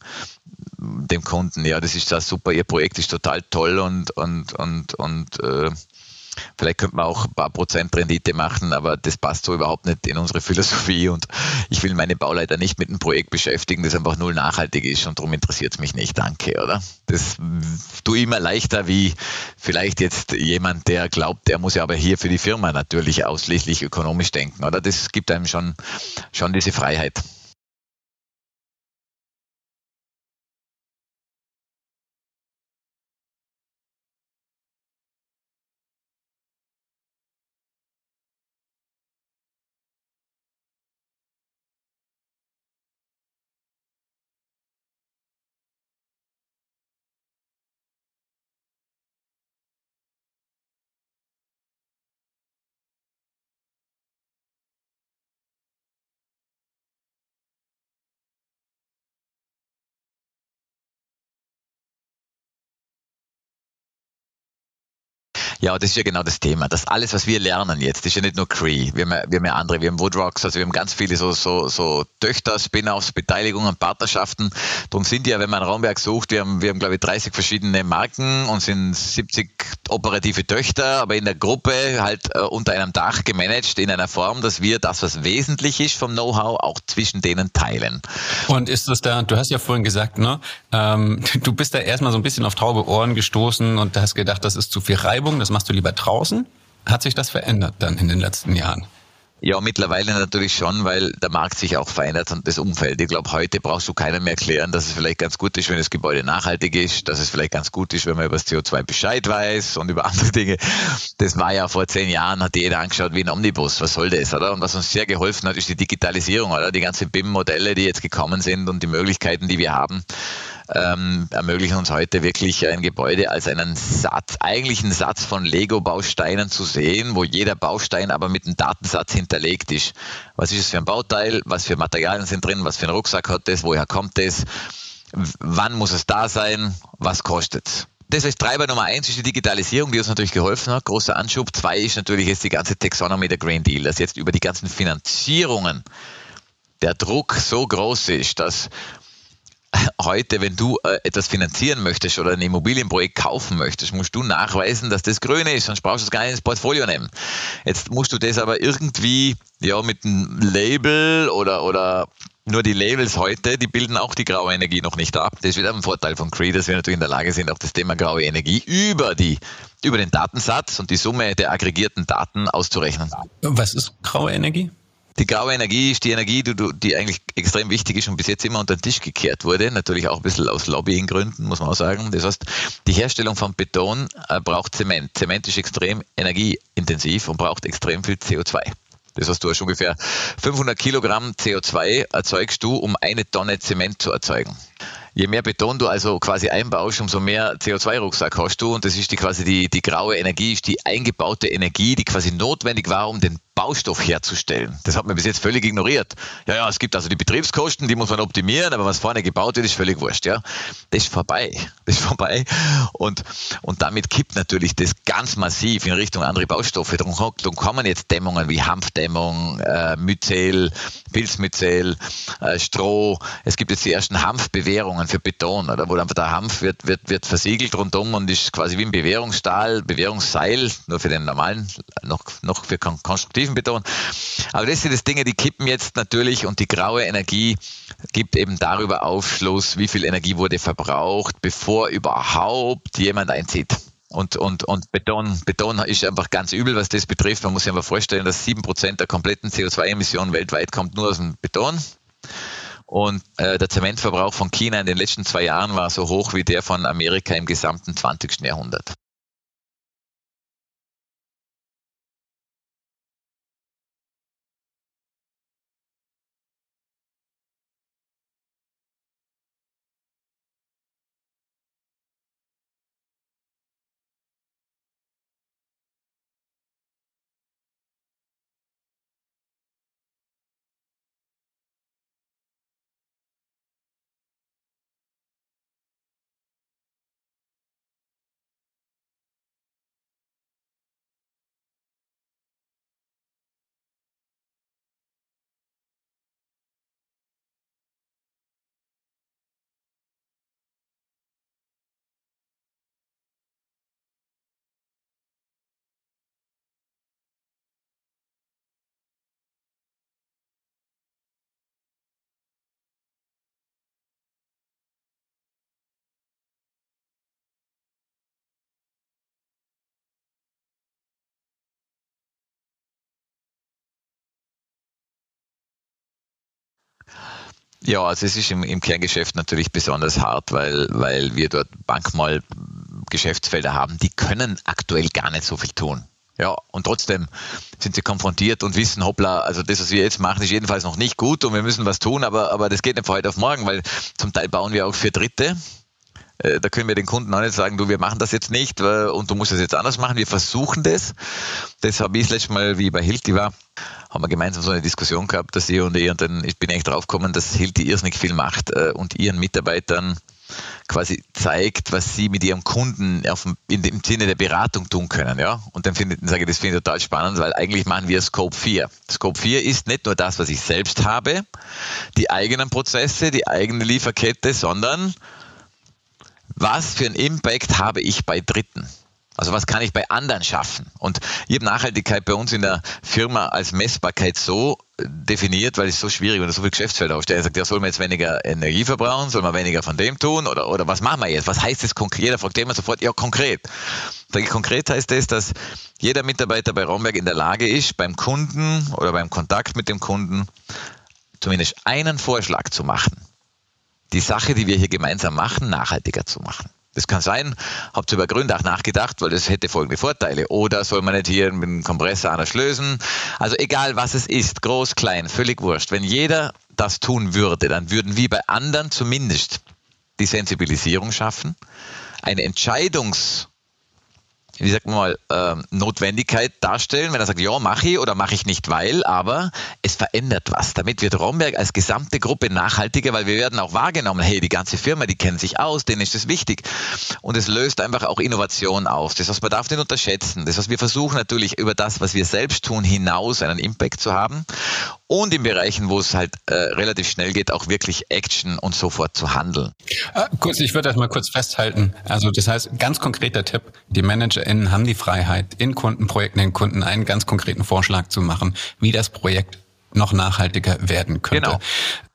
dem Kunden, ja, das ist ja super, Ihr Projekt ist total toll und, und, und, und äh, vielleicht könnte man auch ein paar Prozent Rendite machen, aber das passt so überhaupt nicht in unsere Philosophie und ich will meine Bauleiter nicht mit einem Projekt beschäftigen, das einfach null nachhaltig ist und darum interessiert es mich nicht, danke, oder? Das tue ich immer leichter wie vielleicht jetzt jemand, der glaubt, der muss ja aber hier für die Firma natürlich ausschließlich ökonomisch denken, oder? Das gibt einem schon, schon diese Freiheit. Ja, das ist ja genau das Thema. Das alles, was wir lernen jetzt, ist ja nicht nur Cree. Wir haben ja, wir haben ja andere, wir haben Woodrocks, also wir haben ganz viele so, so, so Töchter, Spin-offs, Beteiligungen, Partnerschaften. Darum sind ja, wenn man Raumwerk sucht, wir haben, wir haben glaube ich 30 verschiedene Marken und sind 70 operative Töchter, aber in der Gruppe halt äh, unter einem Dach gemanagt in einer Form, dass wir das, was wesentlich ist vom Know-how, auch zwischen denen teilen. Und ist das da, du hast ja vorhin gesagt, ne, ähm, *laughs* du bist da erstmal so ein bisschen auf taube Ohren gestoßen und hast gedacht, das ist zu viel Reibung, das machst du lieber draußen. Hat sich das verändert dann in den letzten Jahren? Ja, mittlerweile natürlich schon, weil der Markt sich auch verändert und das Umfeld. Ich glaube, heute brauchst du keinem mehr erklären, dass es vielleicht ganz gut ist, wenn das Gebäude nachhaltig ist, dass es vielleicht ganz gut ist, wenn man über das CO2 Bescheid weiß und über *laughs* andere Dinge. Das war ja vor zehn Jahren, hat jeder angeschaut wie ein Omnibus. Was soll das, oder? Und was uns sehr geholfen hat, ist die Digitalisierung, oder? Die ganzen BIM-Modelle, die jetzt gekommen sind und die Möglichkeiten, die wir haben ähm, ermöglichen uns heute wirklich ein Gebäude als einen Satz, eigentlich einen Satz von Lego-Bausteinen zu sehen, wo jeder Baustein aber mit einem Datensatz hinterlegt ist. Was ist es für ein Bauteil? Was für Materialien sind drin? Was für ein Rucksack hat es? Woher kommt es? Wann muss es da sein? Was kostet es? Das heißt, Treiber Nummer eins ist die Digitalisierung, die uns natürlich geholfen hat. Großer Anschub. Zwei ist natürlich jetzt die ganze Taxonomy der Green Deal, dass jetzt über die ganzen Finanzierungen der Druck so groß ist, dass heute, wenn du äh, etwas finanzieren möchtest oder ein Immobilienprojekt kaufen möchtest, musst du nachweisen, dass das grün ist, sonst brauchst du es gar nicht ins Portfolio nehmen. Jetzt musst du das aber irgendwie ja mit einem Label oder, oder nur die Labels heute, die bilden auch die graue Energie noch nicht ab. Das ist wieder ein Vorteil von Cree, dass wir natürlich in der Lage sind, auch das Thema graue Energie über die über den Datensatz und die Summe der aggregierten Daten auszurechnen. Was ist graue Energie? Die graue Energie ist die Energie, die, die eigentlich extrem wichtig ist und bis jetzt immer unter den Tisch gekehrt wurde. Natürlich auch ein bisschen aus Lobbyinggründen, muss man auch sagen. Das heißt, die Herstellung von Beton äh, braucht Zement. Zement ist extrem energieintensiv und braucht extrem viel CO2. Das heißt, du hast ungefähr 500 Kilogramm CO2 erzeugst du, um eine Tonne Zement zu erzeugen. Je mehr Beton du also quasi einbaust, umso mehr CO2-Rucksack hast du. Und das ist die quasi die, die graue Energie, ist die eingebaute Energie, die quasi notwendig war, um den Baustoff herzustellen. Das hat man bis jetzt völlig ignoriert. Ja, ja, es gibt also die Betriebskosten, die muss man optimieren, aber was vorne gebaut wird, ist völlig wurscht. Ja, das ist vorbei. Das ist vorbei. Und, und damit kippt natürlich das ganz massiv in Richtung andere Baustoffe. Darum, darum kommen jetzt Dämmungen wie Hanfdämmung, äh, Myzel, Pilzmyzel, äh, Stroh. Es gibt jetzt die ersten Hanfbewährungen für Beton, oder wo einfach der Hanf wird, wird, wird versiegelt rundum und ist quasi wie ein Bewährungsstahl, Bewährungsseil, nur für den normalen, noch, noch für konstruktiven Beton. Aber das sind das Dinge, die kippen jetzt natürlich und die graue Energie gibt eben darüber Aufschluss, wie viel Energie wurde verbraucht, bevor überhaupt jemand einzieht. Und, und, und Beton, Beton ist einfach ganz übel, was das betrifft. Man muss sich einfach vorstellen, dass sieben Prozent der kompletten CO2-Emissionen weltweit kommt nur aus dem Beton. Und äh, der Zementverbrauch von China in den letzten zwei Jahren war so hoch wie der von Amerika im gesamten 20. Jahrhundert. Ja, also es ist im, im Kerngeschäft natürlich besonders hart, weil, weil wir dort manchmal Geschäftsfelder haben, die können aktuell gar nicht so viel tun. Ja, und trotzdem sind sie konfrontiert und wissen, hoppla, also das, was wir jetzt machen, ist jedenfalls noch nicht gut und wir müssen was tun, aber, aber das geht nicht von heute auf morgen, weil zum Teil bauen wir auch für Dritte. Äh, da können wir den Kunden auch nicht sagen, du, wir machen das jetzt nicht und du musst das jetzt anders machen. Wir versuchen das. Das habe ich das letzte Mal, wie ich bei Hilti war, haben wir gemeinsam so eine Diskussion gehabt, dass ich und ich, und dann ich bin echt draufgekommen, dass Hilti irrsinnig viel macht äh, und ihren Mitarbeitern quasi zeigt, was sie mit ihrem Kunden auf, in dem Sinne der Beratung tun können. Ja? Und dann finde sage ich, das finde ich total spannend, weil eigentlich machen wir Scope 4. Scope 4 ist nicht nur das, was ich selbst habe, die eigenen Prozesse, die eigene Lieferkette, sondern was für einen Impact habe ich bei Dritten? Also was kann ich bei anderen schaffen? Und ich habe Nachhaltigkeit bei uns in der Firma als Messbarkeit so definiert, weil es so schwierig und so viel Geschäftsfelder aufsteht. Er sagt, ja, soll man jetzt weniger Energie verbrauchen, soll man weniger von dem tun oder, oder was machen wir jetzt? Was heißt das konkret? Jeder fragt immer sofort, ja, konkret. Sag ich, konkret heißt das, dass jeder Mitarbeiter bei Romberg in der Lage ist, beim Kunden oder beim Kontakt mit dem Kunden zumindest einen Vorschlag zu machen. Die Sache, die wir hier gemeinsam machen, nachhaltiger zu machen. Das kann sein, habt ihr über Gründach nachgedacht, weil das hätte folgende Vorteile. Oder soll man nicht hier mit dem Kompressor anders lösen? Also egal was es ist, groß, klein, völlig wurscht. Wenn jeder das tun würde, dann würden wir bei anderen zumindest die Sensibilisierung schaffen, eine Entscheidungs- wie sagt man mal, äh, Notwendigkeit darstellen, wenn er sagt, ja, mache ich oder mache ich nicht, weil, aber es verändert was. Damit wird Romberg als gesamte Gruppe nachhaltiger, weil wir werden auch wahrgenommen, hey, die ganze Firma, die kennt sich aus, denen ist das wichtig. Und es löst einfach auch Innovation aus. Das heißt, man darf nicht unterschätzen. Das heißt, wir versuchen natürlich über das, was wir selbst tun, hinaus einen Impact zu haben und in Bereichen, wo es halt äh, relativ schnell geht, auch wirklich Action und sofort zu handeln. Äh, kurz, ich würde das mal kurz festhalten. Also das heißt, ganz konkreter Tipp, die ManagerInnen haben die Freiheit, in Kundenprojekten den Kunden einen ganz konkreten Vorschlag zu machen, wie das Projekt noch nachhaltiger werden könnte. Genau.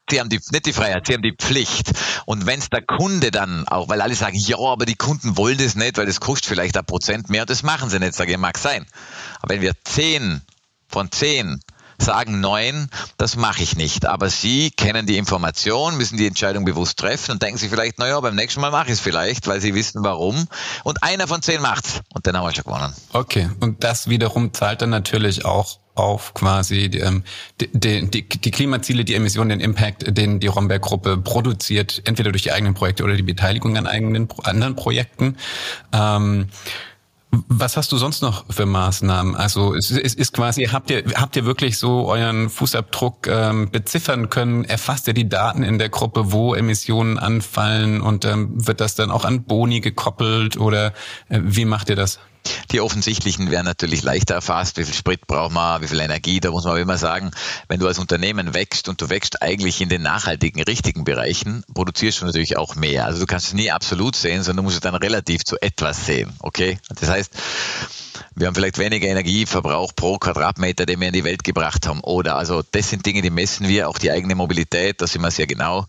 Sie haben die, nicht die Freiheit, sie haben die Pflicht. Und wenn es der Kunde dann auch, weil alle sagen, ja, aber die Kunden wollen das nicht, weil das kostet vielleicht ein Prozent mehr, das machen sie nicht, sage ich, mag sein. Aber wenn wir zehn von zehn sagen neun, das mache ich nicht. Aber Sie kennen die Information, müssen die Entscheidung bewusst treffen und denken sich vielleicht, naja, beim nächsten Mal mache ich es vielleicht, weil Sie wissen warum. Und einer von zehn macht's. Und dann haben wir schon gewonnen. Okay. Und das wiederum zahlt dann natürlich auch auf quasi die, ähm, die, die, die Klimaziele, die Emissionen, den Impact, den die Romberg-Gruppe produziert, entweder durch die eigenen Projekte oder die Beteiligung an eigenen anderen Projekten. Ähm, was hast du sonst noch für Maßnahmen? Also es ist, ist quasi, habt ihr, habt ihr wirklich so euren Fußabdruck ähm, beziffern können? Erfasst ihr die Daten in der Gruppe, wo Emissionen anfallen und ähm, wird das dann auch an Boni gekoppelt oder äh, wie macht ihr das? Die offensichtlichen werden natürlich leichter erfasst. Wie viel Sprit braucht man, wie viel Energie? Da muss man aber immer sagen, wenn du als Unternehmen wächst und du wächst eigentlich in den nachhaltigen, richtigen Bereichen, produzierst du natürlich auch mehr. Also du kannst es nie absolut sehen, sondern du musst es dann relativ zu etwas sehen. Okay? Das heißt, wir haben vielleicht weniger Energieverbrauch pro Quadratmeter, den wir in die Welt gebracht haben. Oder also das sind Dinge, die messen wir, auch die eigene Mobilität, da sind wir sehr genau.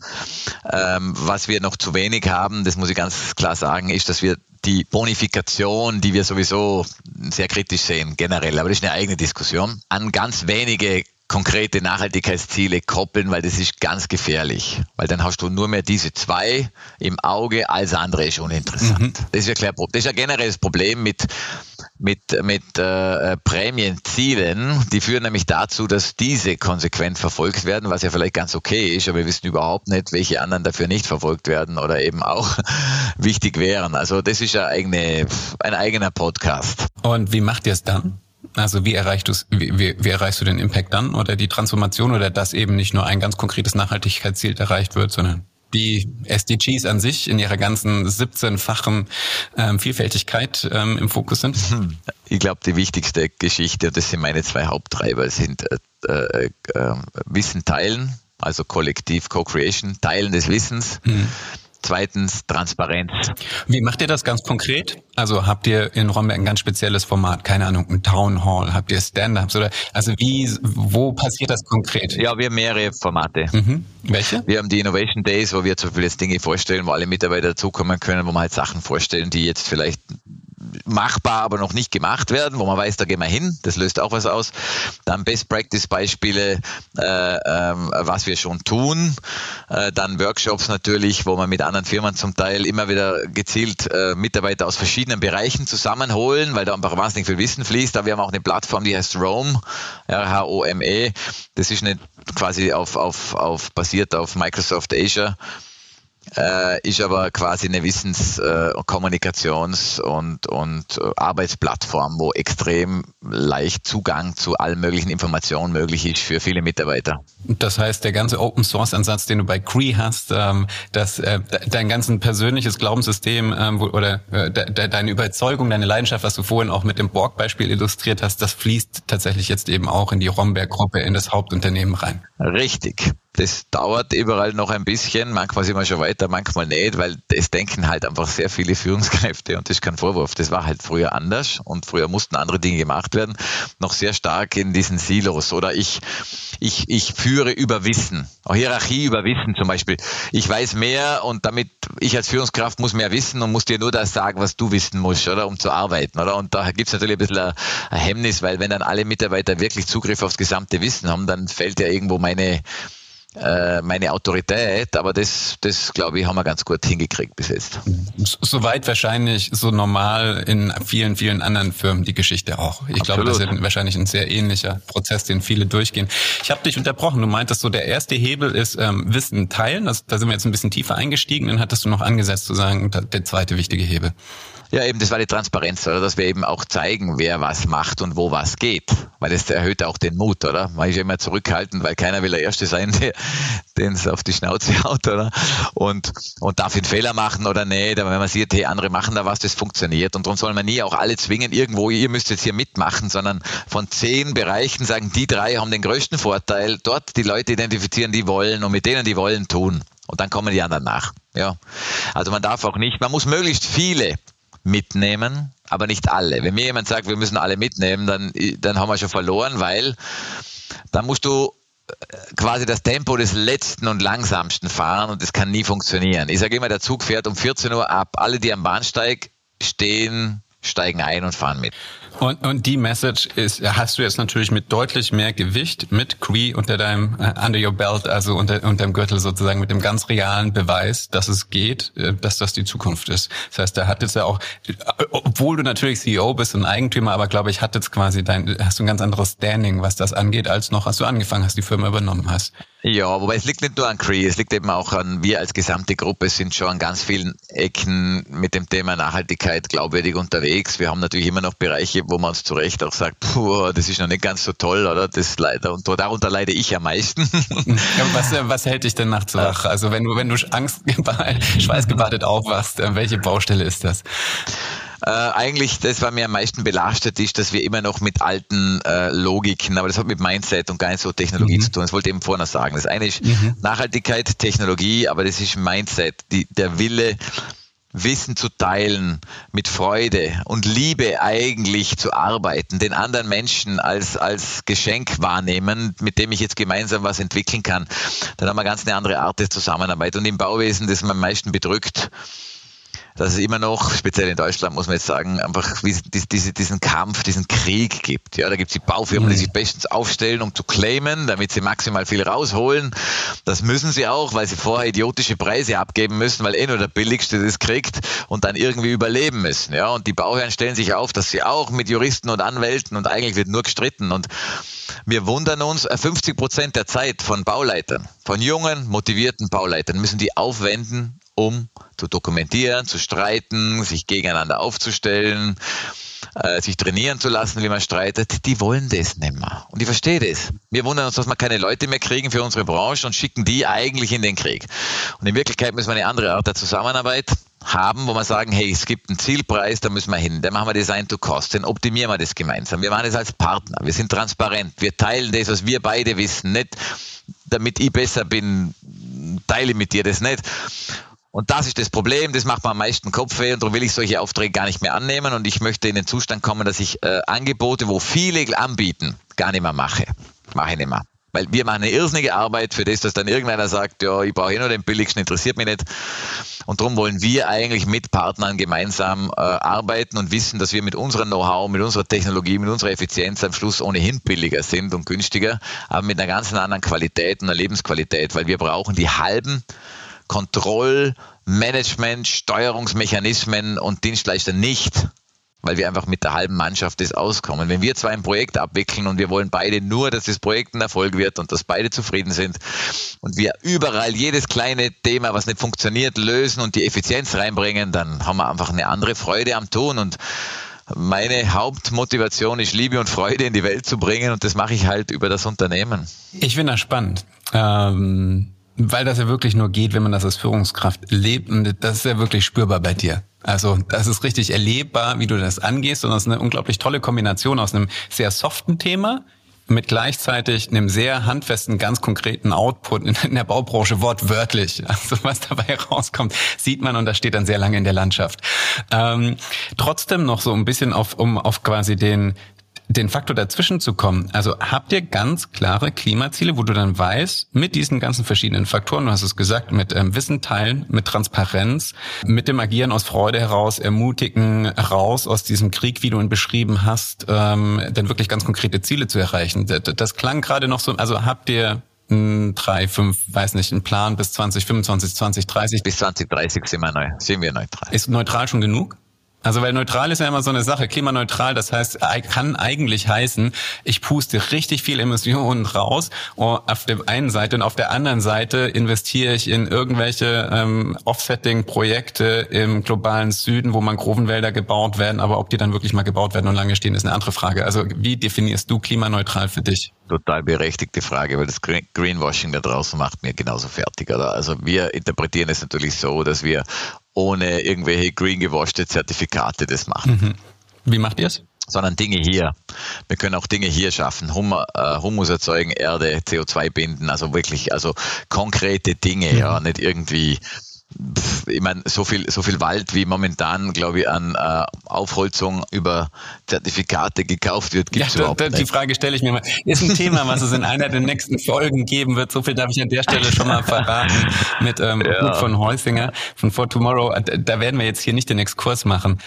Ähm, was wir noch zu wenig haben, das muss ich ganz klar sagen, ist, dass wir die Bonifikation, die wir sowieso sehr kritisch sehen, generell, aber das ist eine eigene Diskussion, an ganz wenige konkrete Nachhaltigkeitsziele koppeln, weil das ist ganz gefährlich. Weil dann hast du nur mehr diese zwei im Auge, alles andere ist uninteressant. Mhm. Das, ist ja klar, das ist ja generelles Problem mit, mit, mit äh, Prämienzielen. Die führen nämlich dazu, dass diese konsequent verfolgt werden, was ja vielleicht ganz okay ist, aber wir wissen überhaupt nicht, welche anderen dafür nicht verfolgt werden oder eben auch *laughs* wichtig wären. Also das ist ja eigene, ein eigener Podcast. Und wie macht ihr es dann? Also wie erreichst, du's, wie, wie, wie erreichst du den Impact dann oder die Transformation oder dass eben nicht nur ein ganz konkretes Nachhaltigkeitsziel erreicht wird, sondern die SDGs an sich in ihrer ganzen 17-fachen ähm, Vielfältigkeit ähm, im Fokus sind? Hm. Ich glaube, die wichtigste Geschichte, und das sind meine zwei Haupttreiber, sind äh, äh, äh, Wissen teilen, also kollektiv Co-Creation, Teilen des Wissens. Hm Zweitens Transparenz. Wie macht ihr das ganz konkret? Also habt ihr in Romberg ein ganz spezielles Format, keine Ahnung, ein Town Hall, habt ihr Stand-ups oder also wie, wo passiert das konkret? Ja, wir haben mehrere Formate. Mhm. Welche? Wir haben die Innovation Days, wo wir zum Beispiel jetzt Dinge vorstellen, wo alle Mitarbeiter dazukommen können, wo wir halt Sachen vorstellen, die jetzt vielleicht machbar, aber noch nicht gemacht werden, wo man weiß, da gehen wir hin. Das löst auch was aus. Dann Best Practice Beispiele, äh, äh, was wir schon tun. Äh, dann Workshops natürlich, wo man mit anderen Firmen zum Teil immer wieder gezielt äh, Mitarbeiter aus verschiedenen Bereichen zusammenholen, weil da einfach wahnsinnig viel Wissen fließt. Aber wir haben auch eine Plattform, die heißt Rome, R-H-O-M-E. Das ist eine quasi auf, auf, auf basiert auf Microsoft Azure äh, ist aber quasi eine Wissens-, äh, Kommunikations- und, und äh, Arbeitsplattform, wo extrem leicht Zugang zu allen möglichen Informationen möglich ist für viele Mitarbeiter. Das heißt, der ganze Open Source Ansatz, den du bei Cree hast, ähm, dass äh, dein ganzes persönliches Glaubenssystem ähm, oder äh, de, deine Überzeugung, deine Leidenschaft, was du vorhin auch mit dem Borg-Beispiel illustriert hast, das fließt tatsächlich jetzt eben auch in die Romberg-Gruppe, in das Hauptunternehmen rein. Richtig. Das dauert überall noch ein bisschen. Manchmal sind wir schon weiter, manchmal nicht, weil es denken halt einfach sehr viele Führungskräfte und das ist kein Vorwurf. Das war halt früher anders und früher mussten andere Dinge gemacht werden. Noch sehr stark in diesen Silos oder ich, ich, ich führe über Wissen. Hierarchie über Wissen zum Beispiel. Ich weiß mehr und damit ich als Führungskraft muss mehr wissen und muss dir nur das sagen, was du wissen musst, oder? Um zu arbeiten, oder? Und da gibt es natürlich ein bisschen ein Hemmnis, weil wenn dann alle Mitarbeiter wirklich Zugriff aufs gesamte Wissen haben, dann fällt ja irgendwo meine, äh, meine Autorität, aber das, das glaube ich, haben wir ganz gut hingekriegt bis jetzt. Soweit wahrscheinlich so normal in vielen, vielen anderen Firmen die Geschichte auch. Ich Absolut. glaube, das ist wahrscheinlich ein sehr ähnlicher Prozess, den viele durchgehen. Ich habe dich unterbrochen. Du meintest so, der erste Hebel ist ähm, Wissen teilen. Das, da sind wir jetzt ein bisschen tiefer eingestiegen. Dann hattest du noch angesetzt zu sagen, der zweite wichtige Hebel. Ja, eben, das war die Transparenz, oder? Dass wir eben auch zeigen, wer was macht und wo was geht. Weil das erhöht auch den Mut, oder? Man ist ja immer zurückhaltend, weil keiner will der Erste sein, der den es auf die Schnauze *laughs* haut, oder? Und, und darf einen Fehler machen oder nicht. Aber wenn man sieht, hey, andere machen da was, das funktioniert. Und darum soll man nie auch alle zwingen, irgendwo, ihr müsst jetzt hier mitmachen, sondern von zehn Bereichen sagen, die drei haben den größten Vorteil, dort die Leute identifizieren, die wollen und mit denen, die wollen, tun. Und dann kommen die anderen nach. Ja. Also man darf auch nicht, man muss möglichst viele mitnehmen, aber nicht alle. Wenn mir jemand sagt, wir müssen alle mitnehmen, dann, dann haben wir schon verloren, weil dann musst du quasi das Tempo des letzten und langsamsten fahren und das kann nie funktionieren. Ich sage immer, der Zug fährt um 14 Uhr ab. Alle, die am Bahnsteig stehen, steigen ein und fahren mit. Und, und die Message ist, hast du jetzt natürlich mit deutlich mehr Gewicht mit Cree unter deinem uh, under your belt, also unter, unter dem Gürtel sozusagen mit dem ganz realen Beweis, dass es geht, äh, dass das die Zukunft ist. Das heißt, da hat jetzt ja auch, obwohl du natürlich CEO bist und Eigentümer, aber glaube ich, hat jetzt quasi dein, hast du ein ganz anderes Standing, was das angeht, als noch, als du angefangen hast, die Firma übernommen hast. Ja, wobei es liegt nicht nur an Cree, es liegt eben auch an, wir als gesamte Gruppe sind schon an ganz vielen Ecken mit dem Thema Nachhaltigkeit glaubwürdig unterwegs. Wir haben natürlich immer noch Bereiche, wo man uns zu Recht auch sagt, puh, das ist noch nicht ganz so toll, oder? Das leider, und darunter leide ich am meisten. Ja, was, was hält dich denn nachts wach? Also wenn du, wenn du Angst, *laughs* schweißgebadet aufwachst, äh, welche Baustelle ist das? Äh, eigentlich, das, was mir am meisten belastet ist, dass wir immer noch mit alten äh, Logiken, aber das hat mit Mindset und gar nicht so Technologie mhm. zu tun. Das wollte ich eben vorher noch sagen. Das eine ist mhm. Nachhaltigkeit, Technologie, aber das ist Mindset, die, der Wille, Wissen zu teilen, mit Freude und Liebe eigentlich zu arbeiten, den anderen Menschen als, als Geschenk wahrnehmen, mit dem ich jetzt gemeinsam was entwickeln kann, dann haben wir ganz eine andere Art der Zusammenarbeit. Und im Bauwesen, das man am meisten bedrückt, dass es immer noch, speziell in Deutschland muss man jetzt sagen, einfach diese, diesen Kampf, diesen Krieg gibt. Ja, da gibt es die Baufirmen, die mhm. sich bestens aufstellen, um zu claimen, damit sie maximal viel rausholen. Das müssen sie auch, weil sie vorher idiotische Preise abgeben müssen, weil eh nur der Billigste das kriegt und dann irgendwie überleben müssen. Ja, und die Bauherren stellen sich auf, dass sie auch mit Juristen und Anwälten und eigentlich wird nur gestritten und wir wundern uns, 50 äh, Prozent der Zeit von Bauleitern, von jungen, motivierten Bauleitern müssen die aufwenden, um zu dokumentieren, zu streiten, sich gegeneinander aufzustellen, äh, sich trainieren zu lassen, wie man streitet, die wollen das nicht mehr. Und ich verstehe das. Wir wundern uns, dass wir keine Leute mehr kriegen für unsere Branche und schicken die eigentlich in den Krieg. Und in Wirklichkeit müssen wir eine andere Art der Zusammenarbeit haben, wo wir sagen, hey, es gibt einen Zielpreis, da müssen wir hin, dann machen wir Design to Cost, dann optimieren wir das gemeinsam. Wir machen das als Partner, wir sind transparent, wir teilen das, was wir beide wissen, nicht damit ich besser bin, teile mit dir das nicht. Und das ist das Problem, das macht mir am meisten Kopfweh und darum will ich solche Aufträge gar nicht mehr annehmen und ich möchte in den Zustand kommen, dass ich äh, Angebote, wo viele anbieten, gar nicht mehr mache. Mache ich nicht mehr. Weil wir machen eine irrsinnige Arbeit für das, dass dann irgendeiner sagt, ja, ich brauche eh nur den billigsten, interessiert mich nicht. Und darum wollen wir eigentlich mit Partnern gemeinsam äh, arbeiten und wissen, dass wir mit unserem Know-how, mit unserer Technologie, mit unserer Effizienz am Schluss ohnehin billiger sind und günstiger, aber mit einer ganz anderen Qualität und einer Lebensqualität, weil wir brauchen die halben Kontroll-, Management-, Steuerungsmechanismen und Dienstleister nicht, weil wir einfach mit der halben Mannschaft das auskommen. Wenn wir zwei ein Projekt abwickeln und wir wollen beide nur, dass das Projekt ein Erfolg wird und dass beide zufrieden sind und wir überall jedes kleine Thema, was nicht funktioniert, lösen und die Effizienz reinbringen, dann haben wir einfach eine andere Freude am Tun und meine Hauptmotivation ist, Liebe und Freude in die Welt zu bringen und das mache ich halt über das Unternehmen. Ich finde das spannend. Ähm, weil das ja wirklich nur geht, wenn man das als Führungskraft lebt und das ist ja wirklich spürbar bei dir. Also das ist richtig erlebbar, wie du das angehst und das ist eine unglaublich tolle Kombination aus einem sehr soften Thema mit gleichzeitig einem sehr handfesten, ganz konkreten Output in der Baubranche wortwörtlich. Also was dabei rauskommt, sieht man und das steht dann sehr lange in der Landschaft. Ähm, trotzdem noch so ein bisschen auf, um auf quasi den den Faktor dazwischen zu kommen. Also habt ihr ganz klare Klimaziele, wo du dann weißt, mit diesen ganzen verschiedenen Faktoren, du hast es gesagt, mit ähm, Wissen teilen, mit Transparenz, mit dem Agieren aus Freude heraus, ermutigen, raus aus diesem Krieg, wie du ihn beschrieben hast, ähm, dann wirklich ganz konkrete Ziele zu erreichen. Das, das klang gerade noch so, also habt ihr drei, fünf, weiß nicht, einen Plan bis 2025, 2030? Bis 2030 sind wir, neu, sind wir neutral. Ist neutral schon genug? Also weil neutral ist ja immer so eine Sache, klimaneutral, das heißt, kann eigentlich heißen, ich puste richtig viel Emissionen raus auf der einen Seite und auf der anderen Seite investiere ich in irgendwelche ähm, Offsetting-Projekte im globalen Süden, wo man Grubenwälder gebaut werden, aber ob die dann wirklich mal gebaut werden und lange stehen, ist eine andere Frage. Also wie definierst du klimaneutral für dich? Total berechtigte Frage, weil das Greenwashing da draußen macht mir genauso fertig. Oder? Also wir interpretieren es natürlich so, dass wir ohne irgendwelche green gewaschte Zertifikate das machen. Mhm. Wie macht ihr es? sondern Dinge hier. Wir können auch Dinge hier schaffen. Hum, äh, Humus erzeugen, Erde, CO2 binden, also wirklich, also konkrete Dinge, mhm. ja, nicht irgendwie ich meine, so viel, so viel Wald, wie momentan, glaube ich, an äh, Aufholzung über Zertifikate gekauft wird, gibt es ja, überhaupt da, nicht. Die Frage stelle ich mir mal. Ist ein Thema, was es in einer der nächsten Folgen geben wird. So viel darf ich an der Stelle schon mal verraten mit ähm, ja. von Heusinger von For Tomorrow. Da werden wir jetzt hier nicht den Exkurs machen.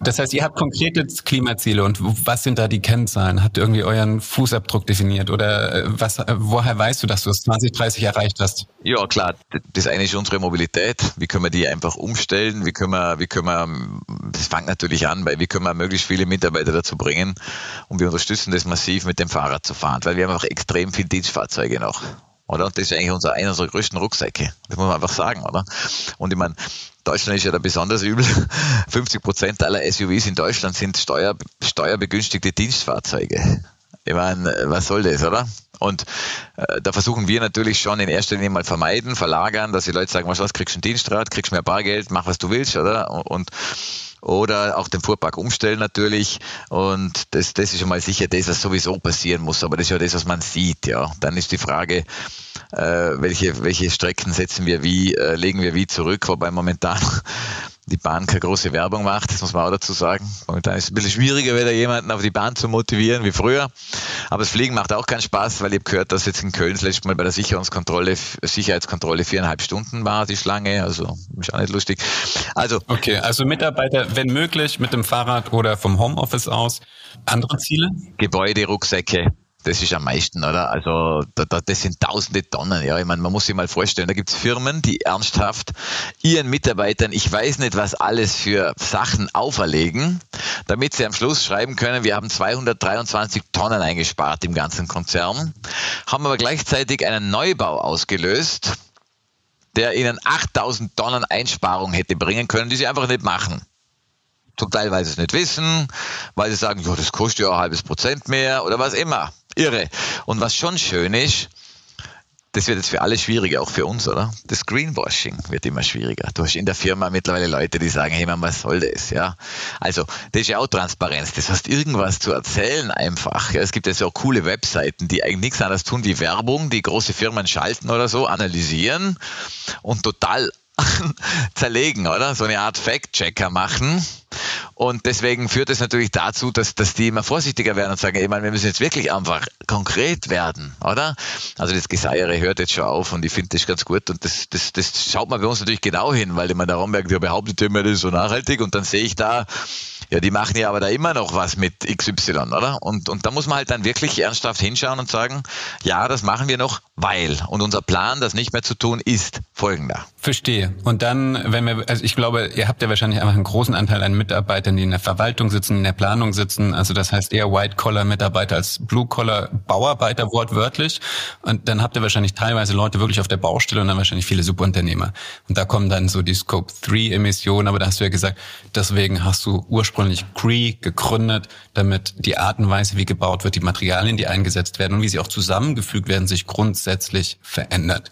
Das heißt, ihr habt konkrete Klimaziele und was sind da die Kennzahlen? Habt ihr irgendwie euren Fußabdruck definiert oder äh, was, äh, woher weißt du, dass du es 2030 erreicht hast? Ja, klar. Das eine ist unsere Mobilität. Wie können wir die einfach umstellen? Wie können wir, wie können wir, das fängt natürlich an, weil wie können wir möglichst viele Mitarbeiter dazu bringen? Und wir unterstützen das massiv mit dem Fahrrad zu fahren, weil wir haben auch extrem viele Dienstfahrzeuge noch oder? Das ist eigentlich unser, einer unserer größten Rucksäcke. Das muss man einfach sagen, oder? Und ich meine, Deutschland ist ja da besonders übel. *laughs* 50 Prozent aller SUVs in Deutschland sind steuer, steuerbegünstigte Dienstfahrzeuge. Ich meine, was soll das, oder? Und äh, da versuchen wir natürlich schon in erster Linie mal vermeiden, verlagern, dass die Leute sagen, was, was kriegst du ein Dienstrad, kriegst mehr Bargeld, mach was du willst, oder? Und oder auch den Fuhrpark umstellen natürlich. Und das, das ist schon mal sicher das, was sowieso passieren muss. Aber das ist ja das, was man sieht. Ja, dann ist die Frage, äh, welche, welche Strecken setzen wir wie, äh, legen wir wie zurück, wobei momentan die Bahn keine große Werbung macht, das muss man auch dazu sagen. Momentan ist es ein bisschen schwieriger, wieder jemanden auf die Bahn zu motivieren wie früher. Aber das Fliegen macht auch keinen Spaß, weil ich habe gehört, dass jetzt in Köln das letzte Mal bei der Sicherungskontrolle, Sicherheitskontrolle viereinhalb Stunden war die Schlange. Also ist auch nicht lustig. Also okay, also Mitarbeiter, wenn möglich, mit dem Fahrrad oder vom Homeoffice aus. Andere Ziele? Gebäude, Rucksäcke, das ist am meisten, oder? Also da, da, das sind tausende Tonnen. Ja, ich meine, man muss sich mal vorstellen, da gibt es Firmen, die ernsthaft ihren Mitarbeitern, ich weiß nicht, was alles für Sachen auferlegen, damit sie am Schluss schreiben können, wir haben 223 Tonnen eingespart im ganzen Konzern, haben aber gleichzeitig einen Neubau ausgelöst, der ihnen 8000 Tonnen Einsparung hätte bringen können, die sie einfach nicht machen zum Teil, weil sie es nicht wissen, weil sie sagen, ja, das kostet ja ein halbes Prozent mehr oder was immer irre. Und was schon schön ist, das wird jetzt für alle schwieriger, auch für uns, oder? Das Greenwashing wird immer schwieriger. Du hast in der Firma mittlerweile Leute, die sagen, hey man, was soll das, ja? Also, das ist ja auch Transparenz. Das heißt, irgendwas zu erzählen einfach. Ja, es gibt ja so coole Webseiten, die eigentlich nichts anderes tun wie Werbung, die große Firmen schalten oder so, analysieren und total *laughs* zerlegen, oder? So eine Art Fact-Checker machen. Und deswegen führt es natürlich dazu, dass, dass die immer vorsichtiger werden und sagen, ich meine, wir müssen jetzt wirklich einfach konkret werden, oder? Also das Geseiere hört jetzt schon auf und ich finde das ganz gut und das, das, das schaut man bei uns natürlich genau hin, weil man der Raumberg, der behauptet immer, das ist so nachhaltig und dann sehe ich da Ja, die machen ja aber da immer noch was mit XY, oder? Und, und da muss man halt dann wirklich ernsthaft hinschauen und sagen, ja, das machen wir noch, weil. Und unser Plan, das nicht mehr zu tun, ist folgender. Verstehe. Und dann, wenn wir, also ich glaube, ihr habt ja wahrscheinlich einfach einen großen Anteil an Mitarbeitern, die in der Verwaltung sitzen, in der Planung sitzen. Also das heißt eher White-Collar-Mitarbeiter als Blue-Collar-Bauarbeiter wortwörtlich. Und dann habt ihr wahrscheinlich teilweise Leute wirklich auf der Baustelle und dann wahrscheinlich viele Subunternehmer. Und da kommen dann so die Scope-3-Emissionen. Aber da hast du ja gesagt, deswegen hast du ursprünglich Cree gegründet, damit die Art und Weise, wie gebaut wird, die Materialien, die eingesetzt werden und wie sie auch zusammengefügt werden, sich grundsätzlich verändert.